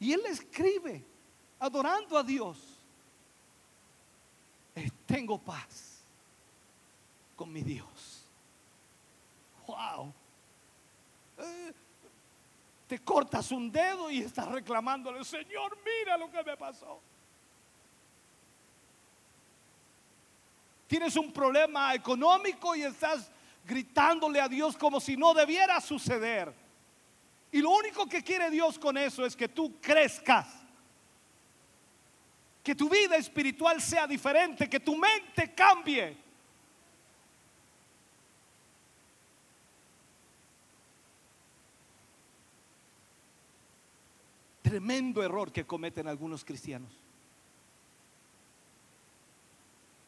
Y él escribe, adorando a Dios, eh, tengo paz con mi Dios. Wow. Eh, te cortas un dedo y estás reclamándole, Señor, mira lo que me pasó. Tienes un problema económico y estás gritándole a Dios como si no debiera suceder. Y lo único que quiere Dios con eso es que tú crezcas. Que tu vida espiritual sea diferente, que tu mente cambie. Tremendo error que cometen algunos cristianos.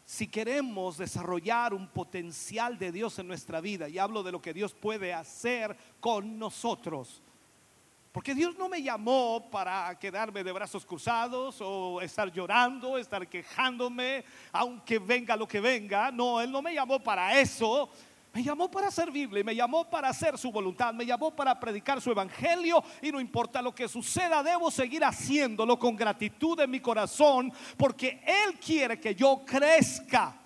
Si queremos desarrollar un potencial de Dios en nuestra vida, y hablo de lo que Dios puede hacer con nosotros, porque Dios no me llamó para quedarme de brazos cruzados o estar llorando, estar quejándome, aunque venga lo que venga. No, Él no me llamó para eso. Me llamó para servirle, me llamó para hacer su voluntad, me llamó para predicar su evangelio y no importa lo que suceda, debo seguir haciéndolo con gratitud en mi corazón porque Él quiere que yo crezca.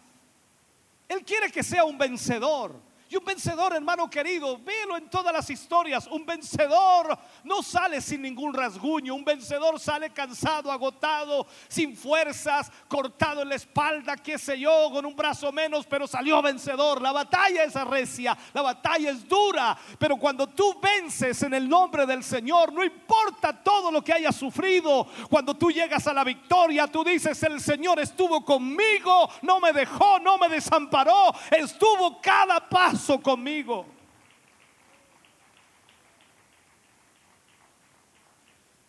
Él quiere que sea un vencedor. Y un vencedor, hermano querido, velo en todas las historias. Un vencedor no sale sin ningún rasguño. Un vencedor sale cansado, agotado, sin fuerzas, cortado en la espalda, qué sé yo, con un brazo menos, pero salió vencedor. La batalla es arrecia, la batalla es dura. Pero cuando tú vences en el nombre del Señor, no importa todo lo que hayas sufrido, cuando tú llegas a la victoria, tú dices, el Señor estuvo conmigo, no me dejó, no me desamparó, estuvo cada paso conmigo.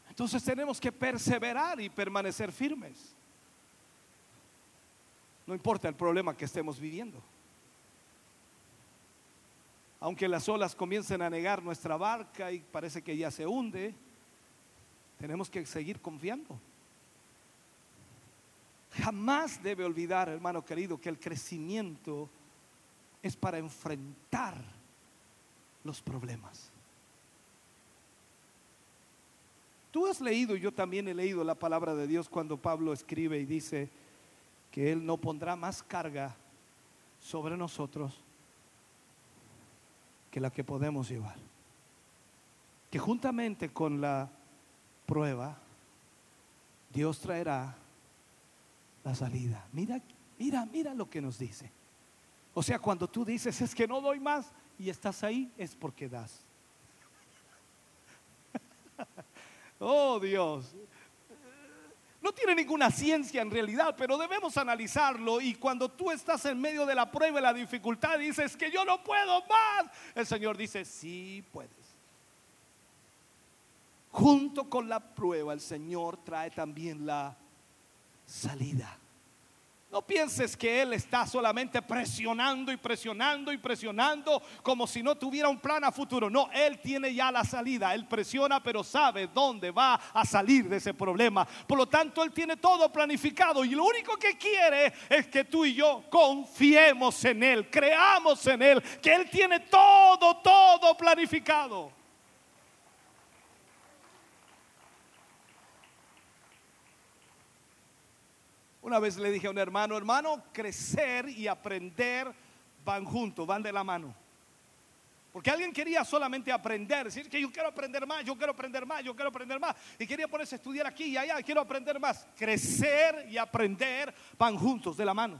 Entonces tenemos que perseverar y permanecer firmes. No importa el problema que estemos viviendo. Aunque las olas comiencen a negar nuestra barca y parece que ya se hunde, tenemos que seguir confiando. Jamás debe olvidar, hermano querido, que el crecimiento es para enfrentar los problemas. Tú has leído, yo también he leído la palabra de Dios cuando Pablo escribe y dice que Él no pondrá más carga sobre nosotros que la que podemos llevar. Que juntamente con la prueba, Dios traerá la salida. Mira, mira, mira lo que nos dice. O sea, cuando tú dices, es que no doy más y estás ahí, es porque das. oh Dios. No tiene ninguna ciencia en realidad, pero debemos analizarlo. Y cuando tú estás en medio de la prueba y la dificultad, dices que yo no puedo más, el Señor dice, sí puedes. Junto con la prueba, el Señor trae también la salida. No pienses que Él está solamente presionando y presionando y presionando como si no tuviera un plan a futuro. No, Él tiene ya la salida. Él presiona pero sabe dónde va a salir de ese problema. Por lo tanto, Él tiene todo planificado y lo único que quiere es que tú y yo confiemos en Él, creamos en Él, que Él tiene todo, todo planificado. Una vez le dije a un hermano, hermano, crecer y aprender van juntos, van de la mano. Porque alguien quería solamente aprender, decir que yo quiero aprender más, yo quiero aprender más, yo quiero aprender más. Y quería ponerse a estudiar aquí y allá, quiero aprender más. Crecer y aprender van juntos, de la mano.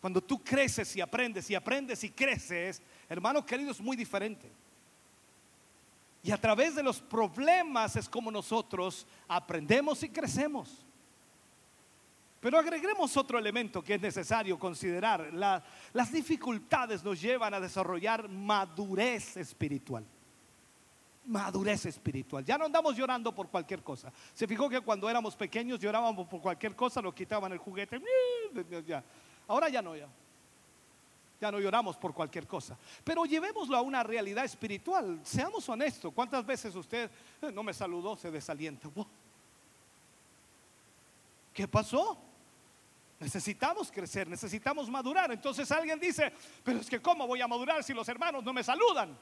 Cuando tú creces y aprendes y aprendes y creces, hermano querido, es muy diferente. Y a través de los problemas es como nosotros aprendemos y crecemos. Pero agreguemos otro elemento que es necesario considerar. las dificultades nos llevan a desarrollar madurez espiritual. Madurez espiritual. Ya no andamos llorando por cualquier cosa. Se fijó que cuando éramos pequeños llorábamos por cualquier cosa, nos quitaban el juguete. Ahora ya no, ya ya no lloramos por cualquier cosa. Pero llevémoslo a una realidad espiritual. Seamos honestos. ¿Cuántas veces usted eh, no me saludó, se desalienta? ¿Qué pasó? Necesitamos crecer, necesitamos madurar. Entonces alguien dice, pero es que ¿cómo voy a madurar si los hermanos no me saludan?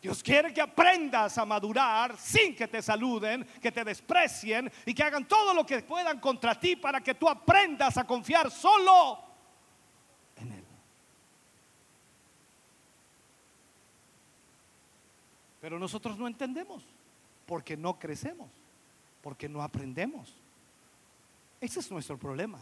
Dios quiere que aprendas a madurar sin que te saluden, que te desprecien y que hagan todo lo que puedan contra ti para que tú aprendas a confiar solo Pero nosotros no entendemos porque no crecemos, porque no aprendemos. Ese es nuestro problema.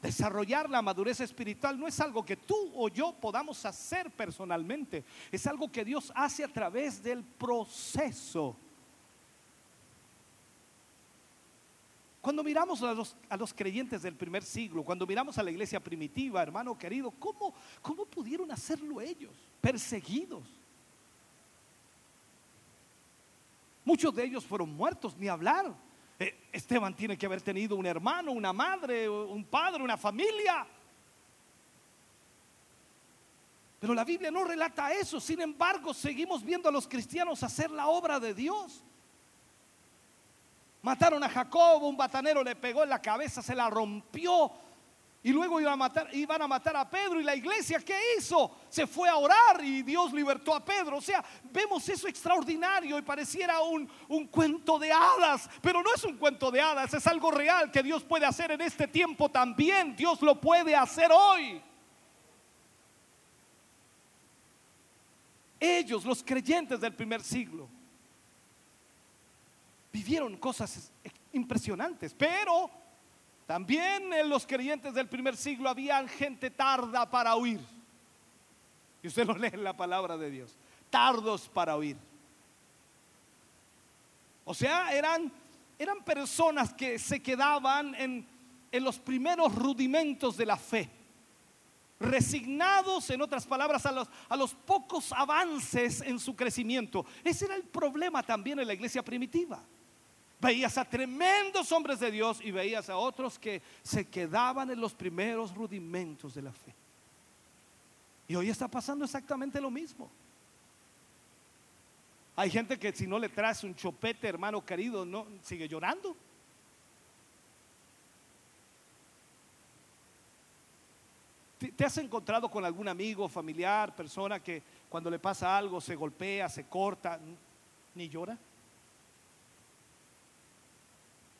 Desarrollar la madurez espiritual no es algo que tú o yo podamos hacer personalmente, es algo que Dios hace a través del proceso. Cuando miramos a los, a los, creyentes del primer siglo, cuando miramos a la iglesia primitiva, hermano querido, ¿cómo, cómo pudieron hacerlo ellos? Perseguidos, Muchos de ellos fueron muertos, ni hablar. Eh, Esteban tiene que haber tenido un hermano, una madre, un padre, una familia. Pero la Biblia no relata eso. Sin embargo, seguimos viendo a los cristianos hacer la obra de Dios. Mataron a Jacob, un batanero le pegó en la cabeza, se la rompió. Y luego iban a, matar, iban a matar a Pedro y la iglesia, ¿qué hizo? Se fue a orar y Dios libertó a Pedro. O sea, vemos eso extraordinario y pareciera un, un cuento de hadas, pero no es un cuento de hadas, es algo real que Dios puede hacer en este tiempo también. Dios lo puede hacer hoy. Ellos, los creyentes del primer siglo, vivieron cosas impresionantes, pero también en los creyentes del primer siglo había gente tarda para oír. Y usted lo lee en la palabra de Dios. Tardos para oír. O sea, eran, eran personas que se quedaban en, en los primeros rudimentos de la fe. Resignados, en otras palabras, a los, a los pocos avances en su crecimiento. Ese era el problema también en la iglesia primitiva. Veías a tremendos hombres de Dios y veías a otros que se quedaban en los primeros rudimentos de la fe. Y hoy está pasando exactamente lo mismo. Hay gente que si no le traes un chopete, hermano querido, no sigue llorando. ¿Te, has encontrado con algún amigo, familiar, persona que cuando le pasa algo se golpea, se corta, ni llora?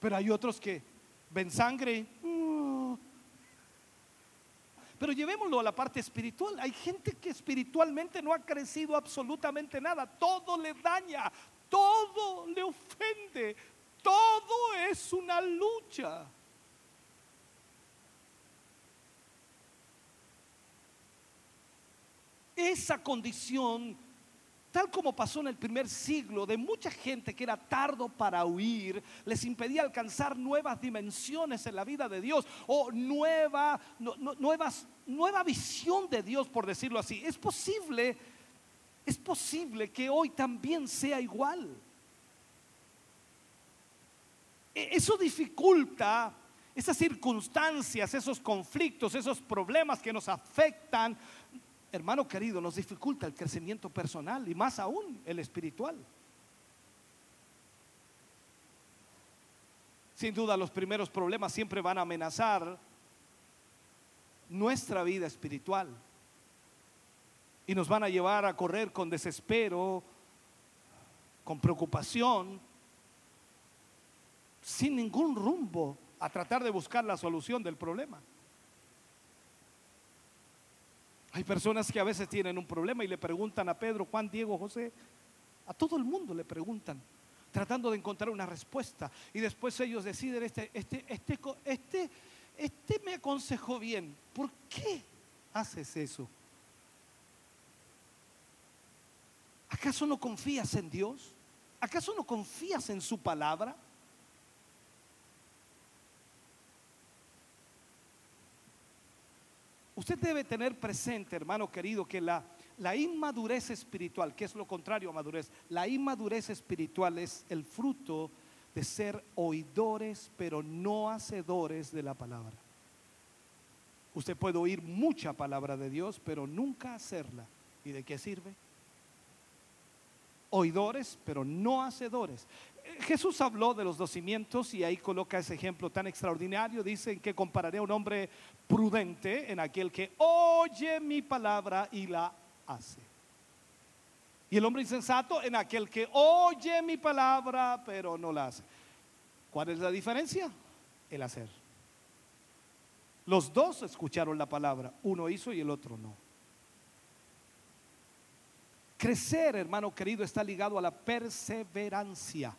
Pero hay otros que ven sangre. Uh. Pero llevémoslo a la parte espiritual. Hay gente que espiritualmente no ha crecido absolutamente nada. Todo le daña, todo le ofende, todo es una lucha. Esa condición tal como pasó en el primer siglo, de mucha gente que era tardo para huir, les impedía alcanzar nuevas dimensiones en la vida de Dios o nueva, nuevas, nueva visión de Dios, por decirlo así. Es posible, es posible que hoy también sea igual. E- Eso dificulta esas circunstancias, esos conflictos, esos problemas que nos afectan. Hermano querido, nos dificulta el crecimiento personal y más aún el espiritual. Sin duda los primeros problemas siempre van a amenazar nuestra vida espiritual y nos van a llevar a correr con desespero, con preocupación, sin ningún rumbo a tratar de buscar la solución del problema. Hay personas que a veces tienen un problema y le preguntan a Pedro, Juan, Diego, José, a todo el mundo le preguntan, tratando de encontrar una respuesta. Y después ellos deciden, este, este, este, este, este me aconsejó bien, ¿por qué haces eso? ¿Acaso no confías en Dios? ¿Acaso no confías en su palabra? Usted debe tener presente, hermano querido, que la, inmadurez espiritual, que es lo contrario a madurez, la inmadurez espiritual es el fruto de ser oidores, pero no hacedores de la palabra. Usted puede oír mucha palabra de Dios, pero nunca hacerla. ¿Y de qué sirve? Oidores, pero no hacedores. Eh, Jesús habló de los dos cimientos y ahí coloca ese ejemplo tan extraordinario. Dice que compararé a un hombre prudente en aquel que oye mi palabra y la hace. Y el hombre insensato en aquel que oye mi palabra pero no la hace. ¿Cuál es la diferencia? El hacer. Los dos escucharon la palabra, uno hizo y el otro no. Crecer, hermano querido, está ligado a la perseverancia.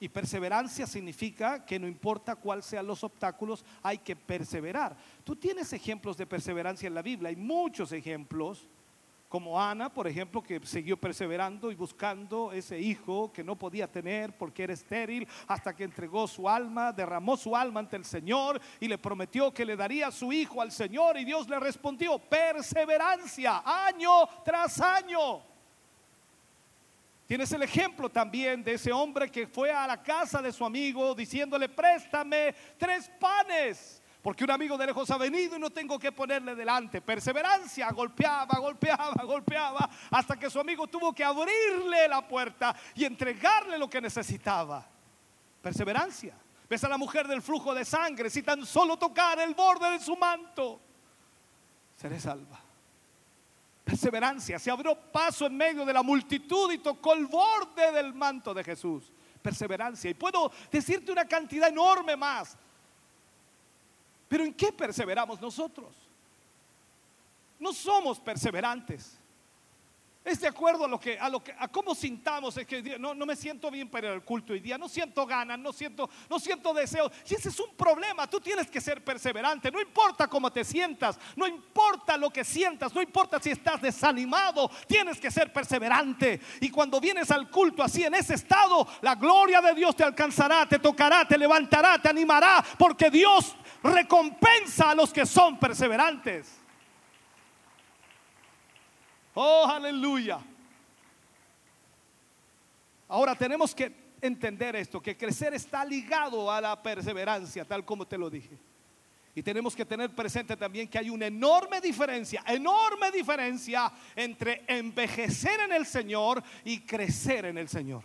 Y perseverancia significa que no importa cuáles sean los obstáculos, hay que perseverar. Tú tienes ejemplos de perseverancia en la Biblia, hay muchos ejemplos, como Ana, por ejemplo, que siguió perseverando y buscando ese hijo que no podía tener porque era estéril, hasta que entregó su alma, derramó su alma ante el Señor y le prometió que le daría su hijo al Señor y Dios le respondió, perseverancia, año tras año. Tienes el ejemplo también de ese hombre que fue a la casa de su amigo diciéndole, préstame tres panes, porque un amigo de lejos ha venido y no tengo que ponerle delante. Perseverancia, golpeaba, golpeaba, golpeaba, hasta que su amigo tuvo que abrirle la puerta y entregarle lo que necesitaba. Perseverancia. Ves a la mujer del flujo de sangre, si tan solo tocar el borde de su manto, seré salva perseverancia. Se abrió paso en medio de la multitud y tocó el borde del manto de Jesús. Perseverancia. Y puedo decirte una cantidad enorme más. Pero ¿en qué perseveramos nosotros? No somos perseverantes. Es de acuerdo a lo que, a lo que, a cómo sintamos, es que no, no me siento bien para al culto hoy día, no siento ganas, no siento, no siento ese es un problema, tú tienes que ser perseverante, no importa cómo te sientas, no importa lo que sientas, no importa si estás desanimado, tienes que ser perseverante. Y cuando vienes al culto así en ese estado, la gloria de Dios te alcanzará, te tocará, te levantará, te animará, porque Dios recompensa a los que son perseverantes. Oh, aleluya. Ahora tenemos que entender esto, que crecer está ligado a la perseverancia, tal como te lo dije. Y tenemos que tener presente también que hay una enorme diferencia, enorme diferencia entre envejecer en el Señor y crecer en el Señor.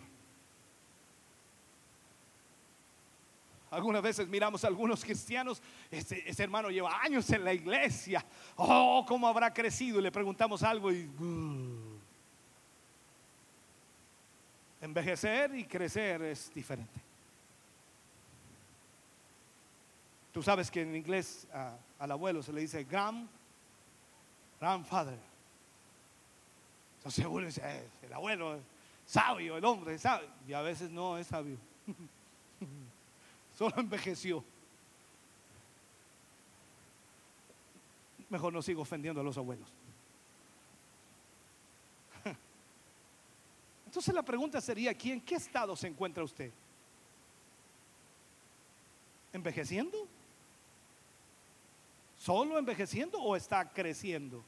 Algunas veces miramos a algunos cristianos, ese, hermano lleva años en la iglesia, oh, cómo habrá crecido, y le preguntamos algo y... Uh, envejecer y crecer es diferente. Tú sabes que en inglés al abuelo se le dice grand, grandfather. Entonces uno dice, eh, el abuelo sabio, el hombre sabio, y a veces no es sabio. Solo envejeció. Mejor no sigo ofendiendo a los abuelos. Entonces la pregunta sería aquí, ¿en qué estado se encuentra usted? ¿Envejeciendo? ¿Solo envejeciendo o está creciendo?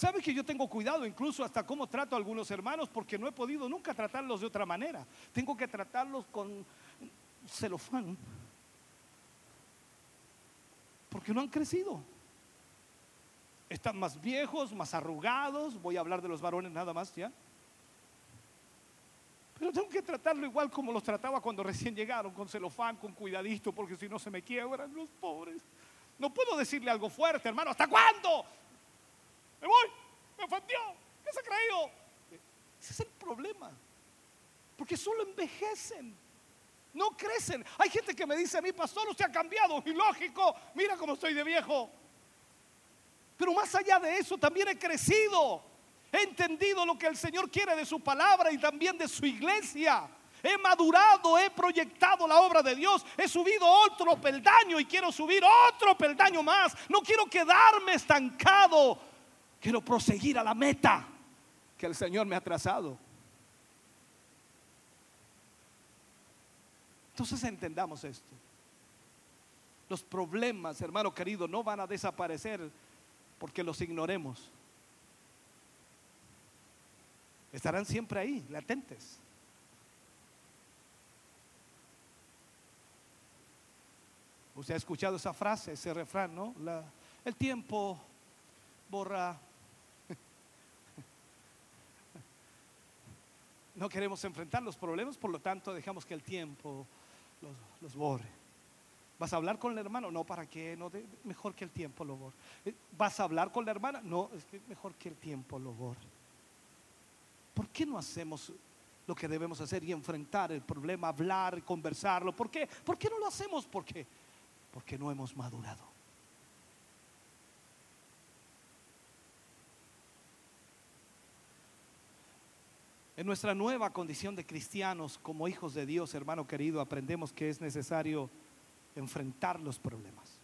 ¿Sabe que yo tengo cuidado incluso hasta cómo trato a algunos hermanos porque no he podido nunca tratarlos de otra manera? Tengo que tratarlos con celofán. Porque no han crecido. Están más viejos, más arrugados. Voy a hablar de los varones nada más ya. Pero tengo que tratarlo igual como los trataba cuando recién llegaron, con celofán, con cuidadito, porque si no se me quiebran los pobres. No puedo decirle algo fuerte, hermano. ¿Hasta cuándo? Me voy. Me ofendió. ¿Qué se ha creído? Ese es el problema. Porque solo envejecen. No crecen. Hay gente que me dice a mí, pastor, usted ha cambiado. Y lógico, mira cómo estoy de viejo. Pero más allá de eso, también he crecido. He entendido lo que el Señor quiere de su palabra y también de su iglesia. He madurado, he proyectado la obra de Dios, he subido otro peldaño y quiero subir otro peldaño más. No quiero quedarme estancado, quiero proseguir a la meta que el Señor me ha trazado. Entonces entendamos esto. Los problemas, hermano querido, no van a desaparecer porque los ignoremos. Estarán siempre ahí, latentes. Usted ha escuchado esa frase, ese refrán, ¿no? el tiempo borra. No queremos enfrentar los problemas, por lo tanto dejamos que el tiempo los, borre. ¿Vas a hablar con el hermano? No, ¿para qué? No, mejor que el tiempo lo borre. Eh, ¿Vas a hablar con la hermana? No, es que mejor que el tiempo lo borre. ¿Por qué no hacemos lo que debemos hacer y enfrentar el problema, hablar, conversarlo? ¿Por qué? ¿Por qué no lo hacemos? ¿Por qué? porque no hemos madurado. En nuestra nueva condición de cristianos, como hijos de Dios, hermano querido, aprendemos que es necesario enfrentar los problemas.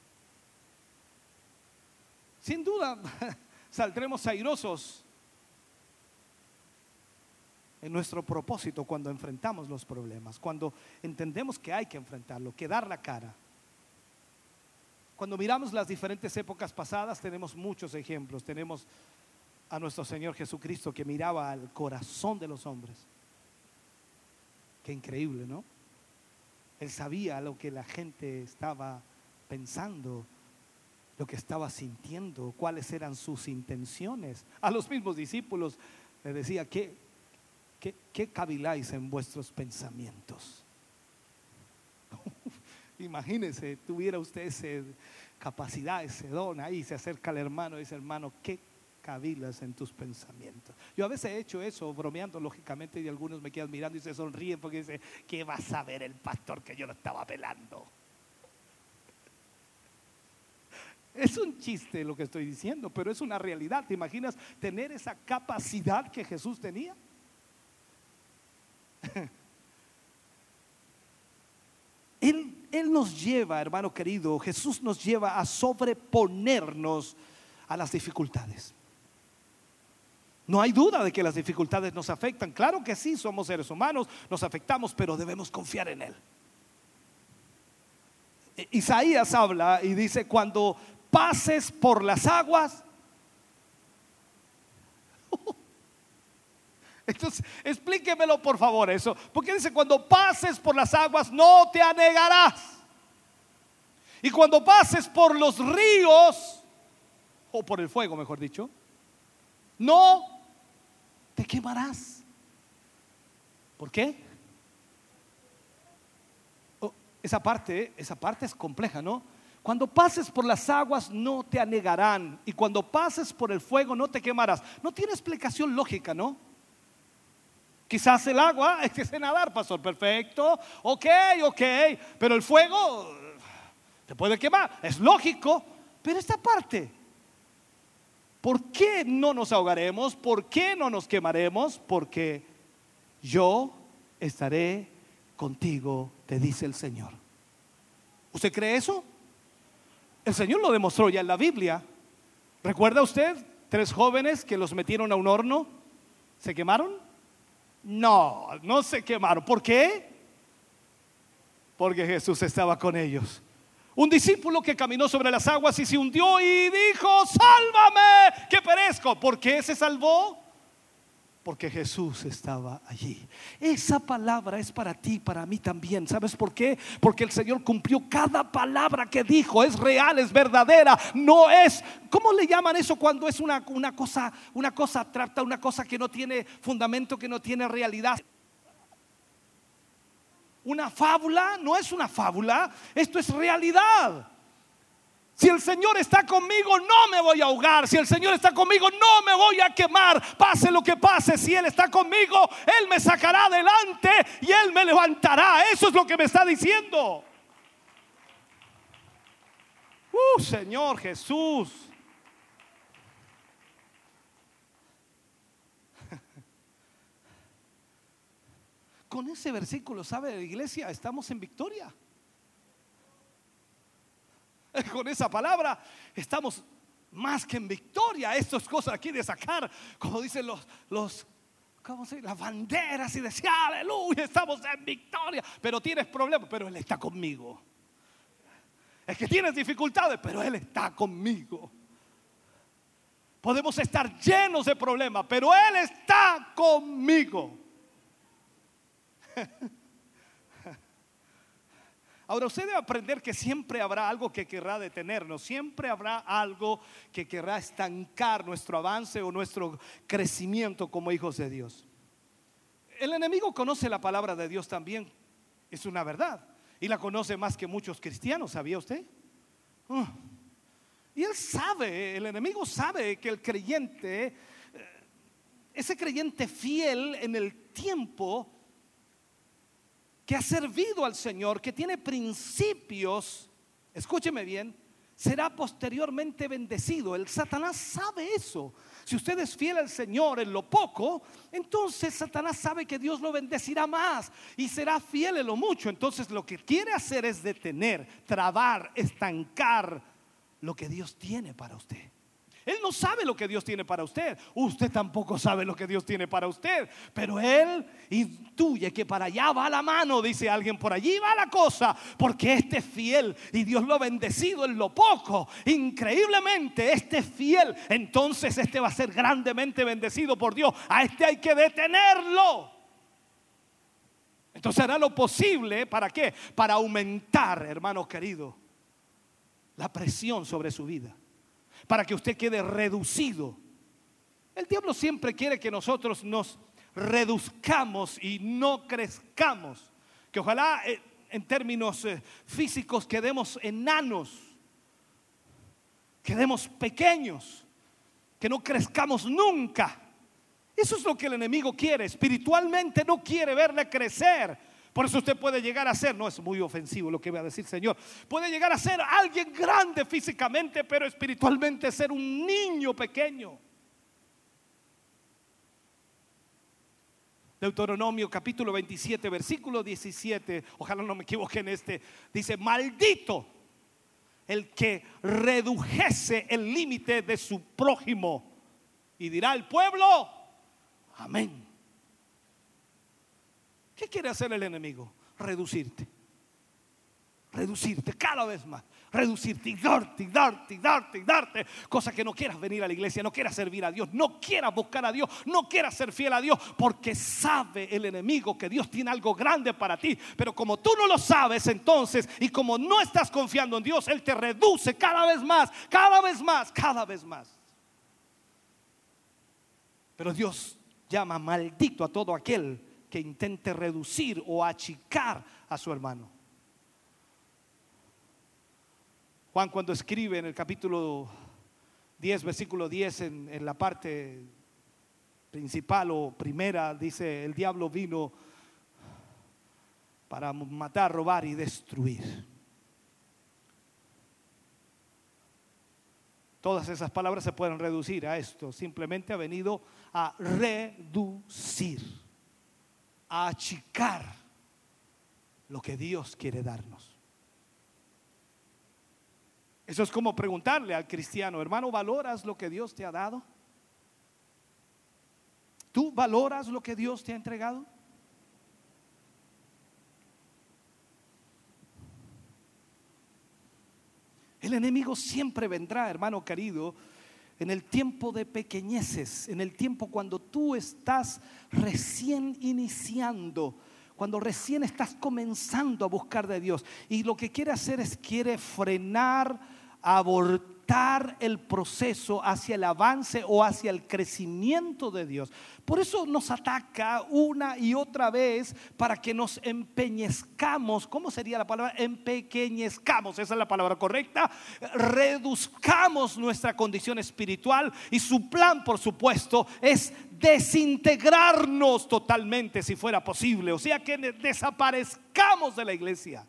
Sin duda, saldremos airosos en nuestro propósito cuando enfrentamos los problemas, cuando entendemos que hay que enfrentarlo, que dar la cara. Cuando miramos las diferentes épocas pasadas tenemos muchos ejemplos. Tenemos a nuestro Señor Jesucristo que miraba al corazón de los hombres. Qué increíble, ¿no? Él sabía lo que la gente estaba pensando, lo que estaba sintiendo, cuáles eran sus intenciones. A los mismos discípulos le decía, ¿qué, qué, qué caviláis en vuestros pensamientos? Imagínese, tuviera usted esa capacidad, ese don ahí, se acerca al hermano y dice, hermano, ¿qué cavilas en tus pensamientos? Yo a veces he hecho eso, bromeando lógicamente, y algunos me quedan mirando y se sonríen porque dicen, ¿qué va a saber el pastor que yo lo estaba velando? Es un chiste lo que estoy diciendo, pero es una realidad. ¿Te imaginas tener esa capacidad que Jesús tenía? Él, nos lleva, hermano querido, Jesús nos lleva a sobreponernos a las dificultades. No hay duda de que las dificultades nos afectan. Claro que sí, somos seres humanos, nos afectamos, pero debemos confiar en Él. E, Isaías habla y dice, cuando pases por las aguas, Entonces, explíquemelo por favor eso. Porque dice, cuando pases por las aguas no te anegarás. Y cuando pases por los ríos, o por el fuego, mejor dicho, no te quemarás. ¿Por qué? Oh, esa parte, esa parte es compleja, ¿no? Cuando pases por las aguas no te anegarán y cuando pases por el fuego no te quemarás. No tiene explicación lógica, ¿no? Quizás el agua es que se nadar, pastor. Perfecto. Ok, ok. Pero el fuego te puede quemar. Es lógico. Pero esta parte, ¿por qué no nos ahogaremos? ¿Por qué no nos quemaremos? Porque yo estaré contigo, te dice el Señor. ¿Usted cree eso? El Señor lo demostró ya en la Biblia. ¿Recuerda usted tres jóvenes que los metieron a un horno? ¿Se quemaron? No, no se quemaron. ¿Por qué? Porque Jesús estaba con ellos. Un discípulo que caminó sobre las aguas y se hundió y dijo, sálvame, que perezco. ¿Por qué se salvó? Porque Jesús estaba allí. Esa palabra es para ti, para mí también. ¿Sabes por qué? Porque el Señor cumplió cada palabra que dijo. Es real, es verdadera. No es, ¿cómo le llaman eso cuando es una, una cosa, una cosa trata, una cosa que no tiene fundamento, que no tiene realidad? Una fábula no es una fábula, esto es realidad. Si el Señor está conmigo, no me voy a ahogar. Si el Señor está conmigo, no me voy a quemar. Pase lo que pase, si Él está conmigo, Él me sacará adelante y Él me levantará. Eso es lo que me está diciendo. Uh, Señor Jesús. Con ese versículo, ¿sabe la iglesia? Estamos en victoria. con esa palabra estamos más que en victoria. Esto es cosa aquí de sacar, como dicen los, los ¿cómo se Las banderas y decir, aleluya, estamos en victoria. Pero tienes problemas, pero Él está conmigo. Es que tienes dificultades, pero Él está conmigo. Podemos estar llenos de problemas, pero Él está conmigo. Ahora usted debe aprender que siempre habrá algo que querrá detenernos, siempre habrá algo que querrá estancar nuestro avance o nuestro crecimiento como hijos de Dios. El enemigo conoce la palabra de Dios también, es una verdad, y la conoce más que muchos cristianos, ¿sabía usted? Y él sabe, el enemigo sabe que el creyente, eh, ese creyente fiel en el tiempo, que ha servido al Señor, que tiene principios, escúcheme bien, será posteriormente bendecido. El Satanás sabe eso. Si usted es fiel al Señor en lo poco, entonces Satanás sabe que Dios lo bendecirá más y será fiel en lo mucho. Entonces lo que quiere hacer es detener, trabar, estancar lo que Dios tiene para usted. Él no sabe lo que Dios tiene para usted. Usted tampoco sabe lo que Dios tiene para usted. Pero Él intuye que para allá va la mano, dice alguien, por allí va la cosa. Porque este es fiel y Dios lo ha bendecido en lo poco. Increíblemente, este es fiel. Entonces este va a ser grandemente bendecido por Dios. A este hay que detenerlo. Entonces hará lo posible, ¿para qué? Para aumentar, hermano querido, la presión sobre su vida para que usted quede reducido. El diablo siempre quiere que nosotros nos reduzcamos y no crezcamos. Que ojalá eh, en términos eh, físicos quedemos enanos, quedemos pequeños, que no crezcamos nunca. Eso es lo que el enemigo quiere. Espiritualmente no quiere verle crecer. Por eso usted puede llegar a ser, no es muy ofensivo lo que voy a decir Señor, puede llegar a ser alguien grande físicamente, pero espiritualmente ser un niño pequeño. Deuteronomio capítulo 27, versículo 17, ojalá no me equivoque en este, dice, maldito el que redujese el límite de su prójimo. Y dirá el pueblo, amén. ¿Qué quiere hacer el enemigo? Reducirte. Reducirte cada vez más. Reducirte y darte y darte y darte y darte. Cosa que no quieras venir a la iglesia, no quieras servir a Dios, no quieras buscar a Dios, no quieras ser fiel a Dios. Porque sabe el enemigo que Dios tiene algo grande para ti. Pero como tú no lo sabes entonces y como no estás confiando en Dios, Él te reduce cada vez más, cada vez más, cada vez más. Pero Dios llama maldito a todo aquel intente reducir o achicar a su hermano. Juan cuando escribe en el capítulo 10, versículo 10, en, en la parte principal o primera, dice, el diablo vino para matar, robar y destruir. Todas esas palabras se pueden reducir a esto. Simplemente ha venido a reducir a achicar lo que Dios quiere darnos. Eso es como preguntarle al cristiano, hermano, ¿valoras lo que Dios te ha dado? ¿Tú valoras lo que Dios te ha entregado? El enemigo siempre vendrá, hermano querido, en el tiempo de pequeñeces, en el tiempo cuando tú estás recién iniciando, cuando recién estás comenzando a buscar de Dios. Y lo que quiere hacer es quiere frenar, abortar el proceso hacia el avance o hacia el crecimiento de Dios. Por eso nos ataca una y otra vez para que nos empeñezcamos. ¿Cómo sería la palabra? Empequeñezcamos, esa es la palabra correcta. Reduzcamos nuestra condición espiritual y su plan, por supuesto, es desintegrarnos totalmente si fuera posible. O sea, que desaparezcamos de la iglesia.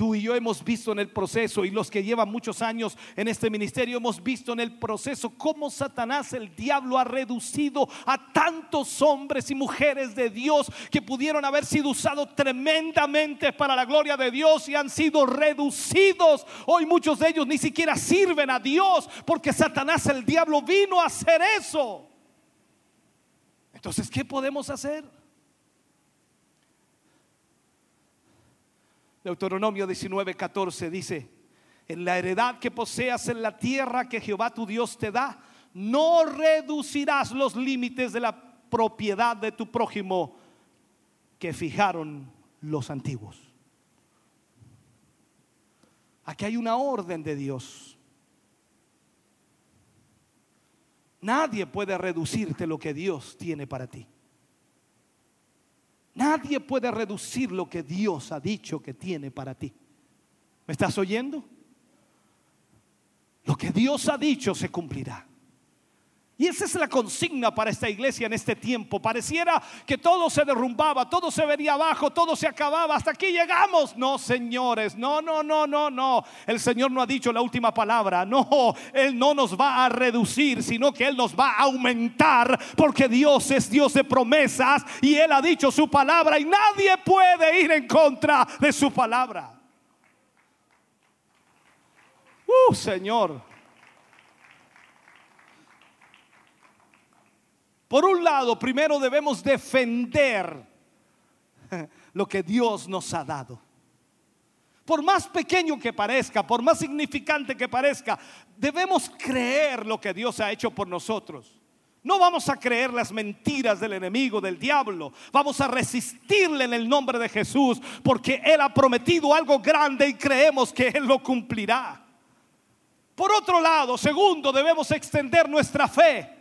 Tú y yo hemos visto en el proceso y los que llevan muchos años en este ministerio hemos visto en el proceso cómo Satanás, el diablo, ha reducido a tantos hombres y mujeres de Dios que pudieron haber sido usados tremendamente para la gloria de Dios y han sido reducidos. Hoy muchos de ellos ni siquiera sirven a Dios porque Satanás, el diablo, vino a hacer eso. Entonces, ¿qué podemos hacer? Deuteronomio 19, 14 dice, en la heredad que poseas en la tierra que Jehová tu Dios te da, no reducirás los límites de la propiedad de tu prójimo que fijaron los antiguos. Aquí hay una orden de Dios. Nadie puede reducirte lo que Dios tiene para ti. Nadie puede reducir lo que Dios ha dicho que tiene para ti. ¿Me estás oyendo? Lo que Dios ha dicho se cumplirá. Y esa es la consigna para esta iglesia en este tiempo. Pareciera que todo se derrumbaba, todo se venía abajo, todo se acababa. Hasta aquí llegamos. No, señores, no, no, no, no, no. El Señor no ha dicho la última palabra. No, Él no nos va a reducir, sino que Él nos va a aumentar. Porque Dios es Dios de promesas y Él ha dicho su palabra y nadie puede ir en contra de su palabra. Uh, Señor. Por un lado, primero debemos defender lo que Dios nos ha dado. Por más pequeño que parezca, por más significante que parezca, debemos creer lo que Dios ha hecho por nosotros. No vamos a creer las mentiras del enemigo, del diablo. Vamos a resistirle en el nombre de Jesús porque Él ha prometido algo grande y creemos que Él lo cumplirá. Por otro lado, segundo, debemos extender nuestra fe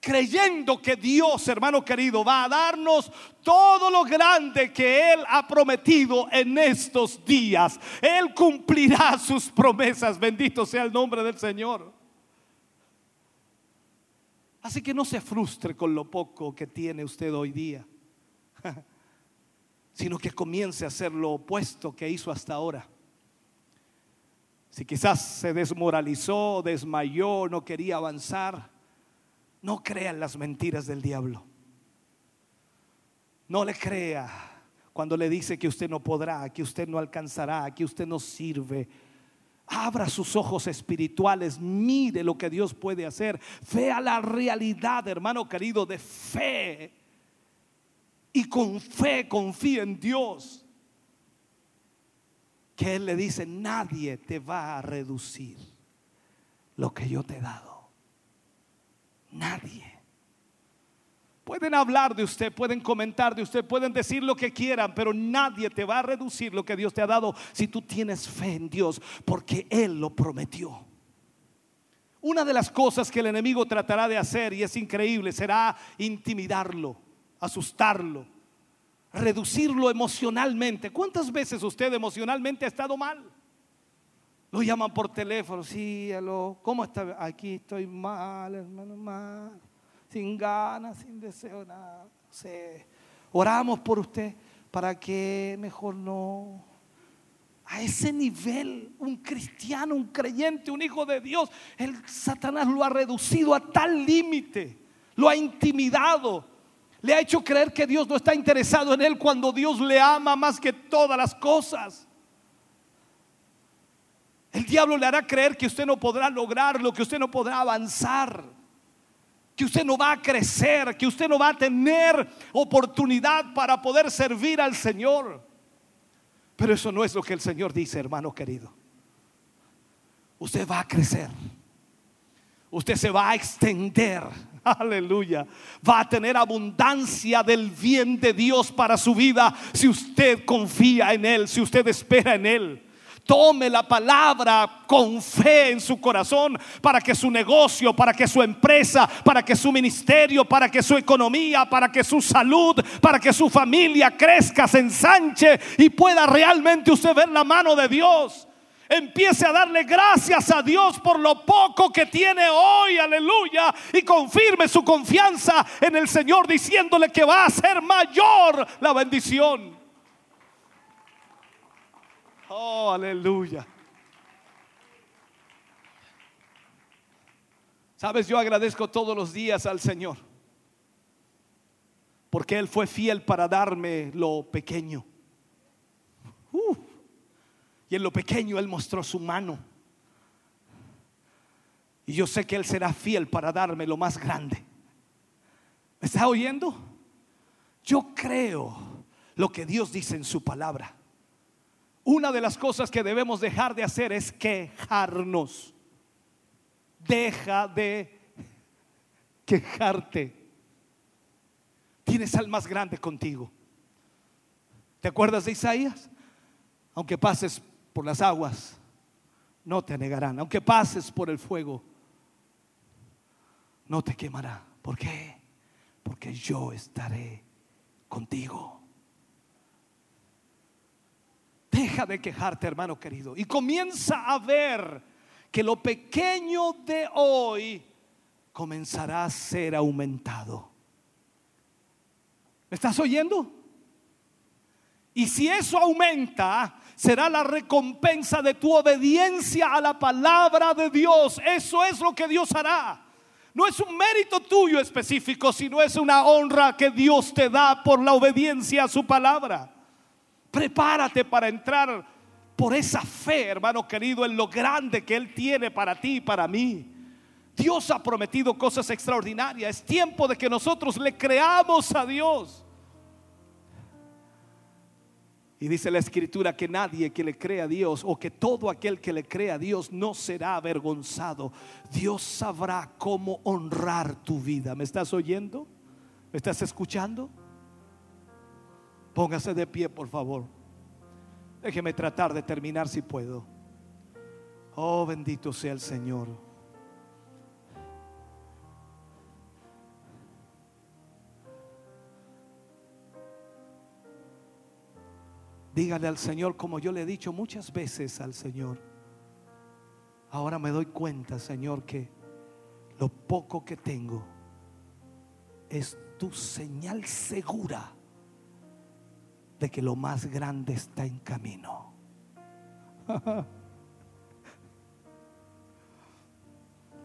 creyendo que Dios, hermano querido, va a darnos todo lo grande que Él ha prometido en estos días. Él cumplirá sus promesas, bendito sea el nombre del Señor. Así que no se frustre con lo poco que tiene usted hoy día, sino que comience a hacer lo opuesto que hizo hasta ahora. Si quizás se desmoralizó, desmayó, no quería avanzar, no crean las mentiras del diablo. No le crea cuando le dice que usted no podrá, que usted no alcanzará, que usted no sirve. Abra sus ojos espirituales, mire lo que Dios puede hacer. Vea la realidad, hermano querido, de fe. Y con fe confía en Dios. Que Él le dice, nadie te va a reducir lo que yo te he dado. Nadie. Pueden hablar de usted, pueden comentar de usted, pueden decir lo que quieran, pero nadie te va a reducir lo que Dios te ha dado si tú tienes fe en Dios, porque Él lo prometió. Una de las cosas que el enemigo tratará de hacer, y es increíble, será intimidarlo, asustarlo, reducirlo emocionalmente. ¿Cuántas veces usted emocionalmente ha estado mal? Lo llaman por teléfono, sí, aló, ¿cómo está? Aquí estoy mal, hermano, mal, sin ganas, sin deseo, nada. Oramos por usted para que mejor no. A ese nivel, un cristiano, un creyente, un hijo de Dios, el Satanás lo ha reducido a tal límite, lo ha intimidado, le ha hecho creer que Dios no está interesado en él cuando Dios le ama más que todas las cosas. El diablo le hará creer que usted no podrá lograrlo, que usted no podrá avanzar, que usted no va a crecer, que usted no va a tener oportunidad para poder servir al Señor. Pero eso no es lo que el Señor dice, hermano querido. usted va a crecer. Usted se va a extender. Aleluya. Va a tener abundancia del bien de Dios para su vida si usted confía en Él, si usted espera en Él. Tome la palabra con fe en su corazón para que su negocio, para que su empresa, para que su ministerio, para que su economía, para que su salud, para que su familia crezca, se ensanche y pueda realmente usted ver la mano de Dios. Empiece a darle gracias a Dios por lo poco que tiene hoy, aleluya, y confirme su confianza en el Señor diciéndole que va a ser mayor la bendición. Oh, aleluya. Sabes, yo agradezco todos los días al Señor. Porque Él fue fiel para darme lo pequeño. Uh, y en lo pequeño Él mostró su mano. Y yo sé que Él será fiel para darme lo más grande. ¿Me está oyendo? Yo creo lo que Dios dice en su palabra una de las cosas que debemos dejar de hacer es quejarnos. Deja de quejarte. Tienes al más grande contigo. ¿Te acuerdas de Isaías? Aunque pases por las aguas, no te negarán. Aunque pases por el fuego, no te quemará. ¿Por qué? Porque yo estaré contigo. Deja de quejarte, hermano querido, y comienza a ver que lo pequeño de hoy comenzará a ser aumentado. ¿Me estás oyendo? Y si eso aumenta, será la recompensa de tu obediencia a la palabra de Dios. Eso es lo que Dios hará. No es un mérito tuyo específico, sino es una honra que Dios te da por la obediencia a su palabra. Prepárate para entrar por esa fe, hermano querido, en lo grande que Él tiene para ti y para mí. Dios ha prometido cosas extraordinarias. Es tiempo de que nosotros le creamos a Dios. Y dice la escritura que nadie que le crea a Dios o que todo aquel que le crea a Dios no será avergonzado. Dios sabrá cómo honrar tu vida. ¿Me estás oyendo? ¿Me estás escuchando? Póngase de pie, por favor. Déjeme tratar de terminar si puedo. Oh, bendito sea el Señor. Dígale al Señor como yo le he dicho muchas veces al Señor. Ahora me doy cuenta, Señor, que lo poco que tengo es tu señal segura de que lo más grande está en camino.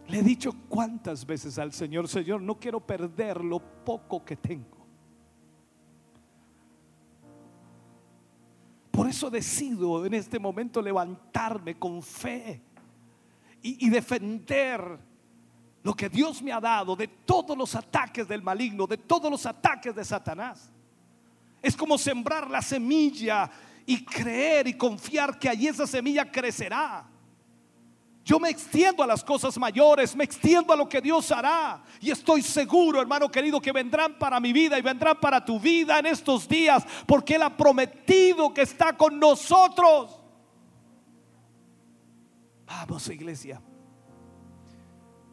Le he dicho cuántas veces al Señor, Señor, no quiero perder lo poco que tengo. Por eso decido en este momento levantarme con fe y, y defender lo que Dios me ha dado de todos los ataques del maligno, de todos los ataques de Satanás. Es como sembrar la semilla y creer y confiar que allí esa semilla crecerá. Yo me extiendo a las cosas mayores, me extiendo a lo que Dios hará. Y estoy seguro, hermano querido, que vendrán para mi vida y vendrán para tu vida en estos días, porque Él ha prometido que está con nosotros. Vamos, iglesia.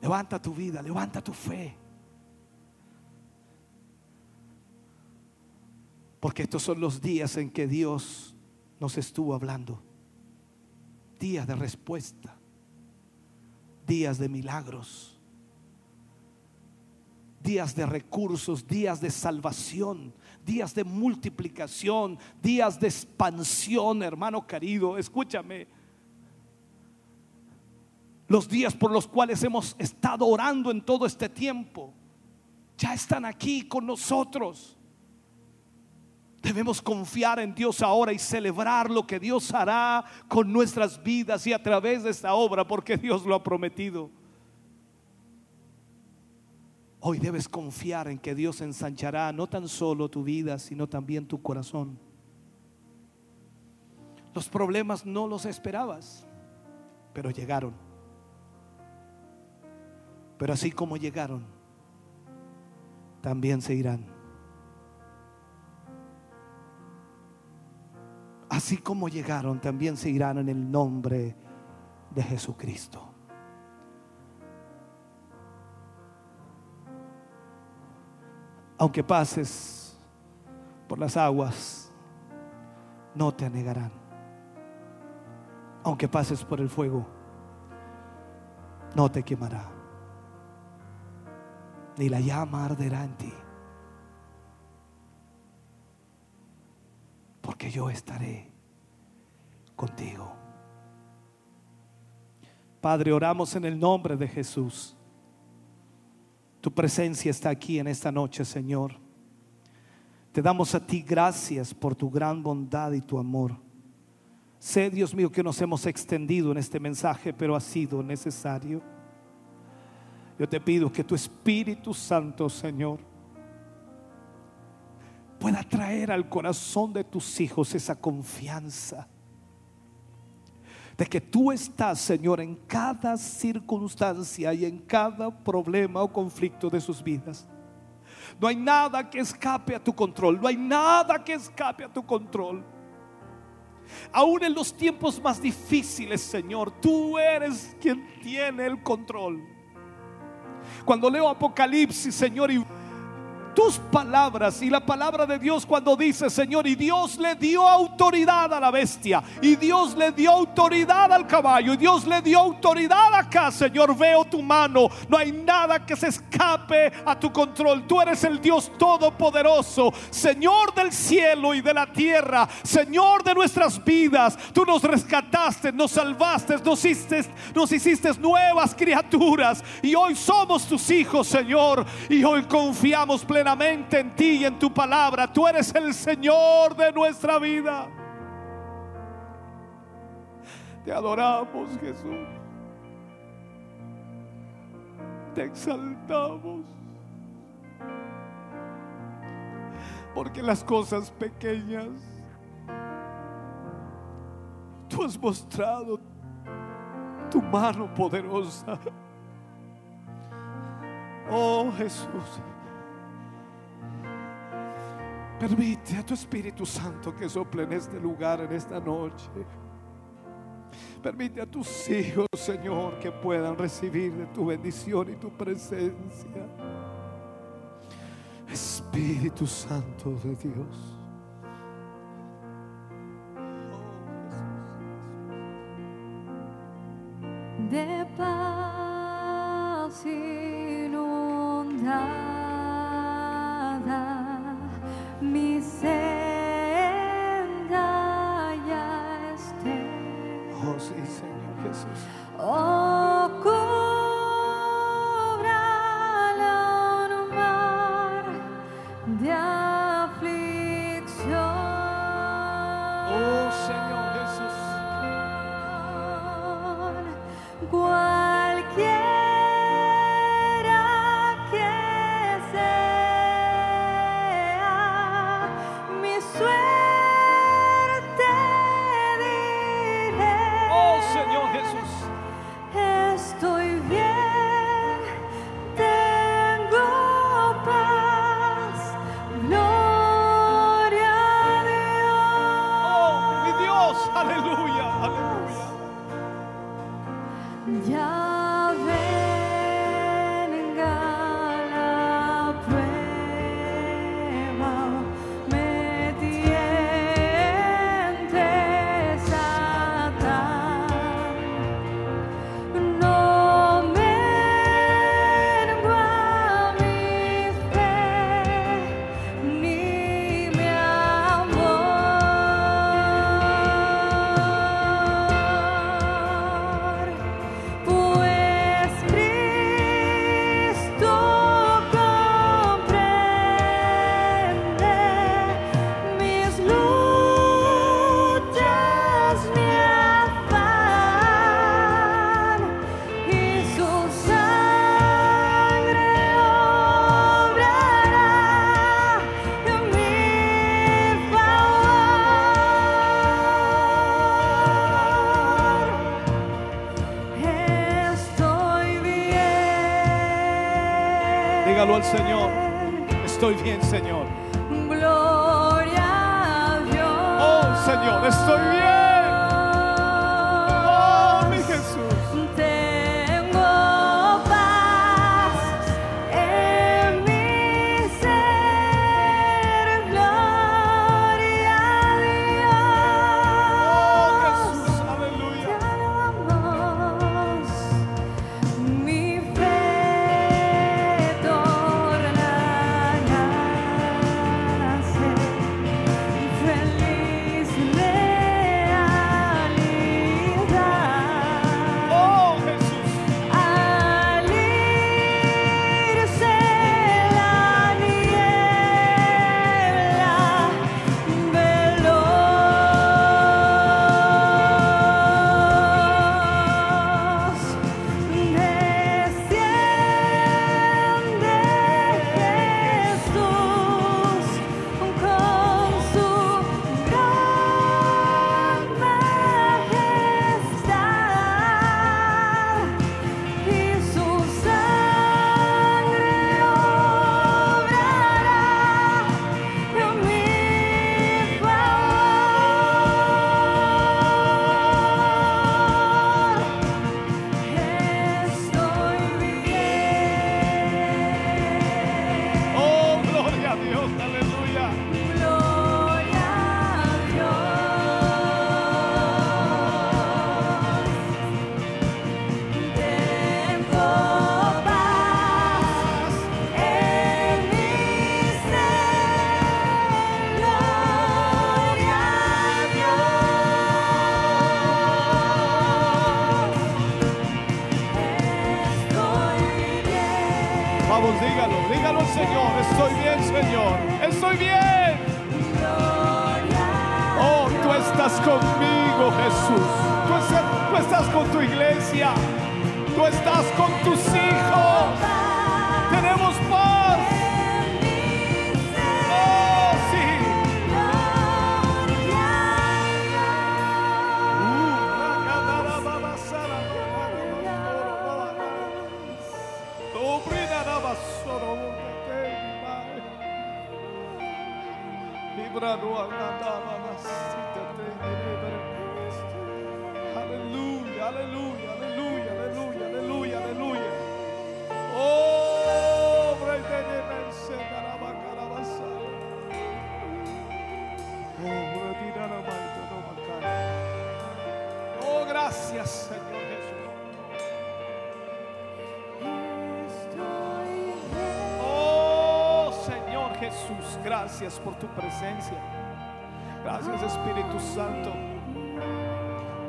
Levanta tu vida, levanta tu fe. Porque estos son los días en que Dios nos estuvo hablando. Días de respuesta. Días de milagros. Días de recursos, días de salvación, días de multiplicación, días de expansión, hermano querido. Escúchame. Los días por los cuales hemos estado orando en todo este tiempo ya están aquí con nosotros. Debemos confiar en Dios ahora y celebrar lo que Dios hará con nuestras vidas y a través de esta obra, porque Dios lo ha prometido. Hoy debes confiar en que Dios ensanchará no tan solo tu vida, sino también tu corazón. Los problemas no los esperabas, pero llegaron. Pero así como llegaron, también se irán. Así como llegaron, también se irán en el nombre de Jesucristo. Aunque pases por las aguas, no te anegarán. Aunque pases por el fuego, no te quemará. Ni la llama arderá en ti. Porque yo estaré contigo. Padre, oramos en el nombre de Jesús. Tu presencia está aquí en esta noche, Señor. Te damos a ti gracias por tu gran bondad y tu amor. Sé, Dios mío, que nos hemos extendido en este mensaje, pero ha sido necesario. Yo te pido que tu Espíritu Santo, Señor, pueda traer al corazón de tus hijos esa confianza de que tú estás, Señor, en cada circunstancia y en cada problema o conflicto de sus vidas. No hay nada que escape a tu control, no hay nada que escape a tu control. Aún en los tiempos más difíciles, Señor, tú eres quien tiene el control. Cuando leo Apocalipsis, Señor, y tus palabras y la palabra de Dios cuando dice, Señor, y Dios le dio autoridad a la bestia, y Dios le dio autoridad al caballo, y Dios le dio autoridad acá, Señor, veo tu mano, no hay nada que se escape a tu control, tú eres el Dios todopoderoso, Señor del cielo y de la tierra, Señor de nuestras vidas, tú nos rescataste, nos salvaste, nos hiciste, nos hiciste nuevas criaturas, y hoy somos tus hijos, Señor, y hoy confiamos plenamente en ti y en tu palabra. Tú eres el Señor de nuestra vida. Te adoramos, Jesús. Te exaltamos. Porque las cosas pequeñas, tú has mostrado tu mano poderosa. Oh Jesús. Permite a tu Espíritu Santo que sople en este lugar, en esta noche. Permite a tus hijos, Señor, que puedan recibir de tu bendición y tu presencia. Espíritu Santo de Dios. de paz inundada, mi senda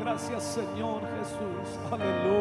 Gracias, Señor Jesús. Aleluya.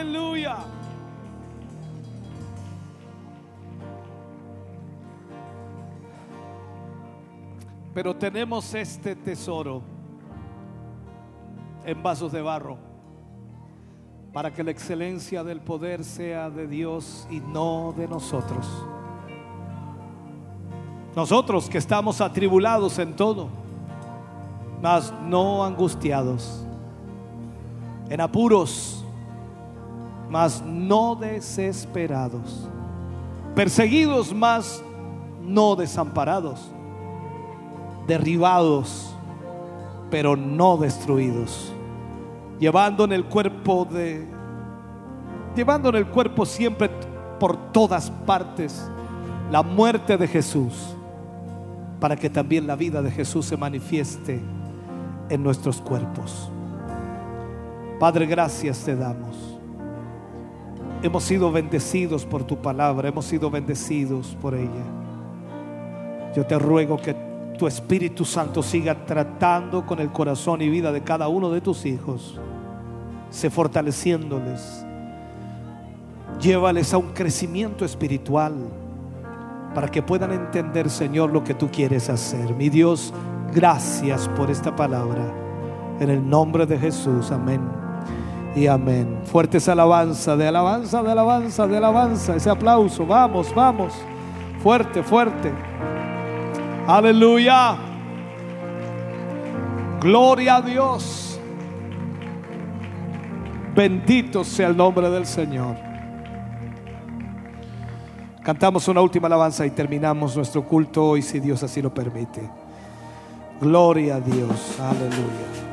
Aleluya. Pero tenemos este tesoro en vasos de barro para que la excelencia del poder sea de Dios y no de nosotros. Nosotros que estamos atribulados en todo, mas no angustiados, en apuros, mas no desesperados, perseguidos, mas no desamparados, derribados, pero no destruidos, llevando en el cuerpo de, llevando en el cuerpo siempre por todas partes la muerte de Jesús para que también la vida de Jesús se manifieste en nuestros cuerpos. Padre, gracias te damos. Hemos sido bendecidos por tu palabra, hemos sido bendecidos por ella. Yo te ruego que tu Espíritu Santo siga tratando con el corazón y vida de cada uno de tus hijos, se fortaleciéndoles. Llévales a un crecimiento espiritual para que puedan entender, Señor, lo que tú quieres hacer. Mi Dios, gracias por esta palabra. En el nombre de Jesús, amén. Y amén. Fuertes alabanza, de alabanza, de alabanza, de alabanza. Ese aplauso. Vamos, vamos. Fuerte, fuerte. Aleluya. Gloria a Dios. Bendito sea el nombre del Señor. Cantamos una última alabanza y terminamos nuestro culto hoy, si Dios así lo permite. Gloria a Dios, aleluya.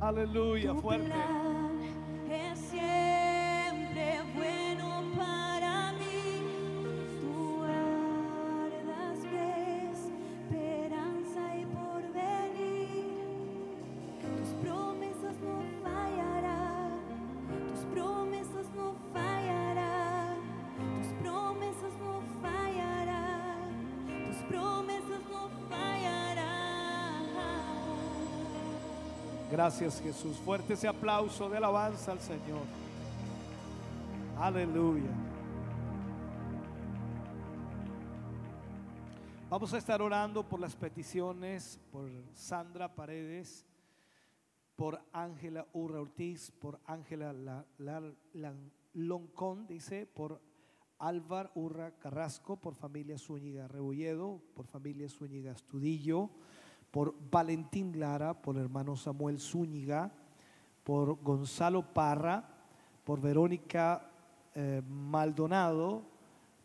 Aleluya, fuerte. Gracias Jesús. Fuerte ese aplauso de alabanza al Señor. Aleluya. Vamos a estar orando por las peticiones, por Sandra Paredes, por Ángela Urra Ortiz, por Ángela La- Loncón, dice, por Álvar Urra Carrasco, por familia Zúñiga Rebolledo, por familia Zúñiga Estudillo, por Valentín Lara, por hermano Samuel Zúñiga, por Gonzalo Parra, por Verónica eh, Maldonado,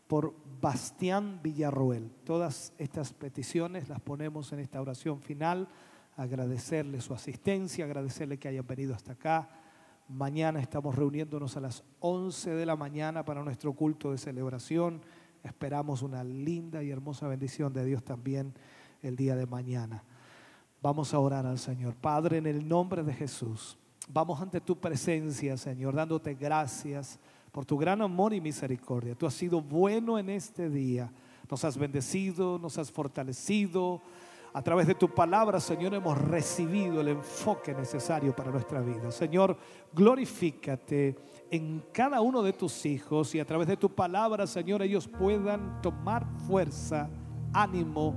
por Bastián Villarroel. Todas estas peticiones las ponemos en esta oración final. Agradecerle su asistencia, agradecerle que hayan venido hasta acá. Mañana estamos reuniéndonos a las 11 de la mañana para nuestro culto de celebración. Esperamos una linda y hermosa bendición de Dios también el día de mañana. Vamos a orar al Señor. Padre, en el nombre de Jesús, vamos ante tu presencia, Señor, dándote gracias por tu gran amor y misericordia. Tú has sido bueno en este día. Nos has bendecido, nos has fortalecido. A través de tu palabra, Señor, hemos recibido el enfoque necesario para nuestra vida. Señor, glorifícate en cada uno de tus hijos y a través de tu palabra, Señor, ellos puedan tomar fuerza, ánimo,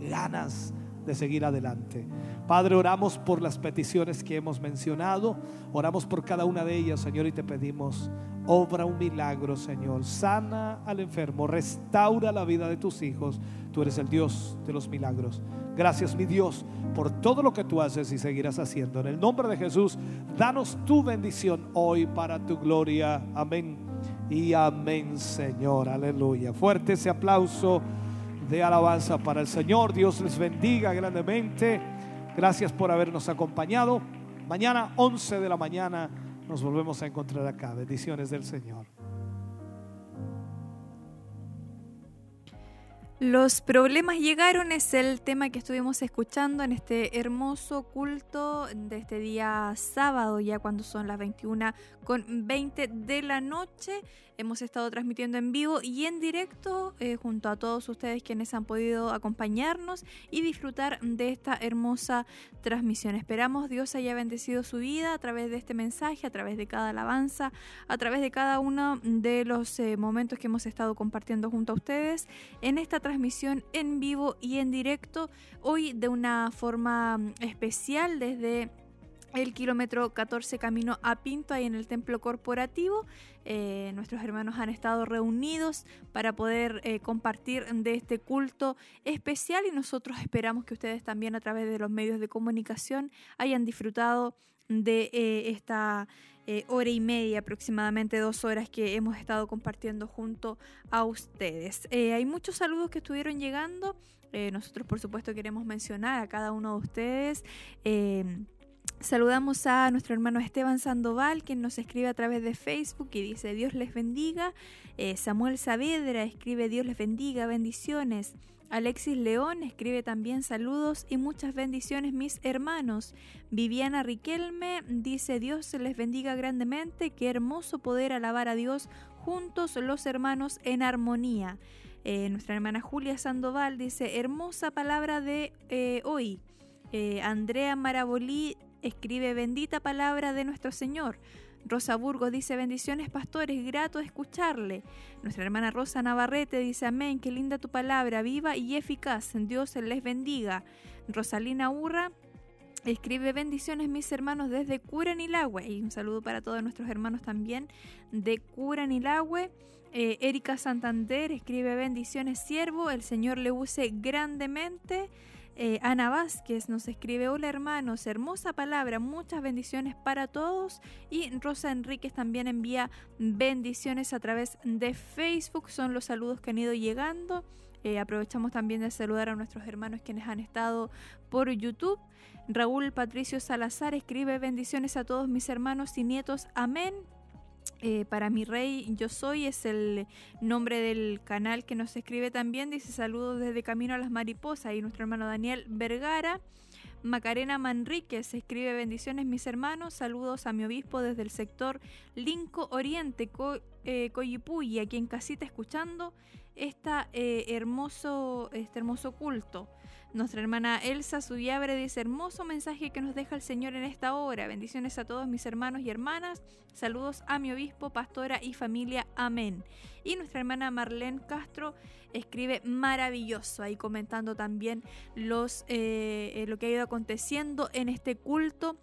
ganas de seguir adelante. Padre, oramos por las peticiones que hemos mencionado, oramos por cada una de ellas, Señor, y te pedimos, obra un milagro, Señor, sana al enfermo, restaura la vida de tus hijos. Tú eres el Dios de los milagros. Gracias, mi Dios, por todo lo que tú haces y seguirás haciendo. En el nombre de Jesús, danos tu bendición hoy para tu gloria. Amén. Y amén, Señor. Aleluya. Fuerte ese aplauso de alabanza para el Señor. Dios les bendiga grandemente. Gracias por habernos acompañado. Mañana 11 de la mañana nos volvemos a encontrar acá. Bendiciones del Señor. Los problemas llegaron es el tema que estuvimos escuchando en este hermoso culto de este día sábado, ya cuando son las 21 con 20 de la noche. Hemos estado transmitiendo en vivo y en directo eh, junto a todos ustedes quienes han podido acompañarnos y disfrutar de esta hermosa transmisión. Esperamos Dios haya bendecido su vida a través de este mensaje, a través de cada alabanza, a través de cada uno de los eh, momentos que hemos estado compartiendo junto a ustedes en esta transmisión en vivo y en directo, hoy de una forma mm, especial desde el kilómetro 14 camino a Pinto, ahí en el templo corporativo. Eh, nuestros hermanos han estado reunidos para poder eh, compartir de este culto especial y nosotros esperamos que ustedes también a través de los medios de comunicación hayan disfrutado de eh, esta hora y media, aproximadamente dos horas que hemos estado compartiendo junto a ustedes. Hay muchos saludos que estuvieron llegando. Nosotros, por supuesto, queremos mencionar a cada uno de ustedes. Saludamos a nuestro hermano Esteban Sandoval, quien nos escribe a través de Facebook y dice Dios les bendiga. Eh, Samuel Saavedra escribe Dios les bendiga, bendiciones. Alexis León escribe también saludos y muchas bendiciones mis hermanos. Viviana Riquelme dice Dios les bendiga grandemente, qué hermoso poder alabar a Dios juntos los hermanos en armonía. Eh, nuestra hermana Julia Sandoval dice hermosa palabra de eh, hoy. Andrea Marabolí escribe bendita palabra de nuestro Señor. Rosa Burgos dice bendiciones pastores, grato escucharle. Nuestra hermana Rosa Navarrete dice amén, qué linda tu palabra, viva y eficaz, Dios les bendiga. Rosalina Urra escribe bendiciones mis hermanos desde Curanilagüe y un saludo para todos nuestros hermanos también de Curanilagüe. Eh, Erika Santander escribe bendiciones siervo, el Señor le use grandemente. Eh, Ana Vázquez nos escribe, hola hermanos, hermosa palabra, muchas bendiciones para todos. Y Rosa Enríquez también envía bendiciones a través de Facebook, son los saludos que han ido llegando. Eh, aprovechamos también de saludar a nuestros hermanos quienes han estado por YouTube. Raúl Patricio Salazar escribe bendiciones a todos mis hermanos y nietos. Amén. Eh, para mi rey, yo soy, es el nombre del canal que nos escribe también. Dice saludos desde Camino a las Mariposas. Y nuestro hermano Daniel Vergara. Macarena Manríquez escribe bendiciones mis hermanos, saludos a mi obispo desde el sector Linco Oriente, Co eh, Coyipuy, aquí en casita escuchando esta, eh, hermoso, este hermoso culto. Nuestra hermana Elsa Subiabre dice, hermoso mensaje que nos deja el Señor en esta hora. Bendiciones a todos mis hermanos y hermanas. Saludos a mi obispo, pastora y familia. Amén. Y nuestra hermana Marlene Castro escribe maravilloso, ahí comentando también los, eh, eh, lo que ha ido aconteciendo en este culto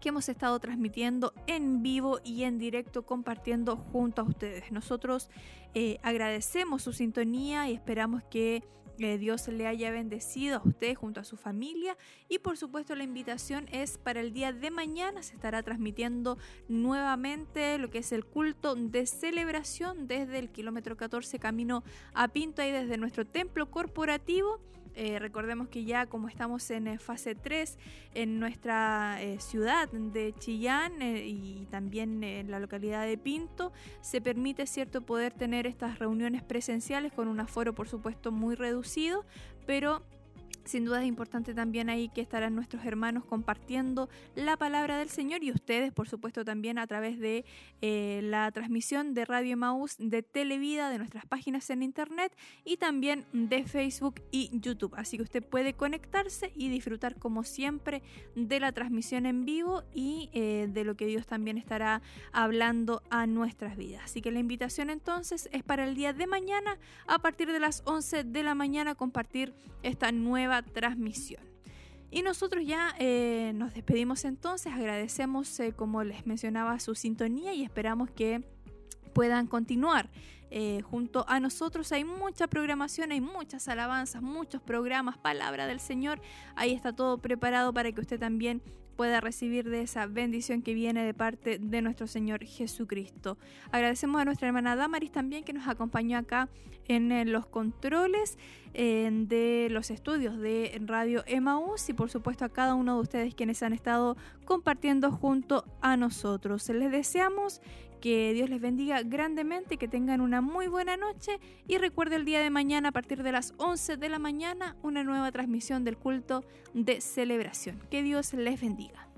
que hemos estado transmitiendo en vivo y en directo compartiendo junto a ustedes. Nosotros eh, agradecemos su sintonía y esperamos que Dios le haya bendecido a usted junto a su familia. Y por supuesto la invitación es para el día de mañana. Se estará transmitiendo nuevamente lo que es el culto de celebración desde el kilómetro 14 camino a Pinto y desde nuestro templo corporativo eh, recordemos que ya como estamos en eh, fase 3 en nuestra eh, ciudad de Chillán y también en la localidad de Pinto, se permite cierto poder tener estas reuniones presenciales con un aforo por supuesto muy reducido, pero sin duda es importante también ahí que estarán nuestros hermanos compartiendo la palabra del Señor y ustedes, por supuesto, también a través de eh, la transmisión de Radio Maús, de Televida, de nuestras páginas en Internet y también de Facebook y YouTube. Así que usted puede conectarse y disfrutar como siempre de la transmisión en vivo y eh, de lo que Dios también estará hablando a nuestras vidas. Así que la invitación entonces es para el día de mañana a partir de las 11 de la mañana compartir esta nueva transmisión. Y nosotros ya eh, nos despedimos entonces, agradecemos eh, como les mencionaba su sintonía y esperamos que puedan continuar eh, junto a nosotros. Hay mucha programación, hay muchas alabanzas, muchos programas, palabra del Señor. Ahí está todo preparado para que usted también pueda recibir de esa bendición que viene de parte de nuestro Señor Jesucristo. Agradecemos a nuestra hermana Damaris también que nos acompañó acá en eh, los controles de los estudios de Radio Emaús y por supuesto a cada uno de ustedes quienes han estado compartiendo junto a nosotros. Les deseamos que Dios les bendiga grandemente, que tengan una muy buena noche y recuerde el día de mañana a partir de las 11 de la mañana una nueva transmisión del culto de celebración. Que Dios les bendiga.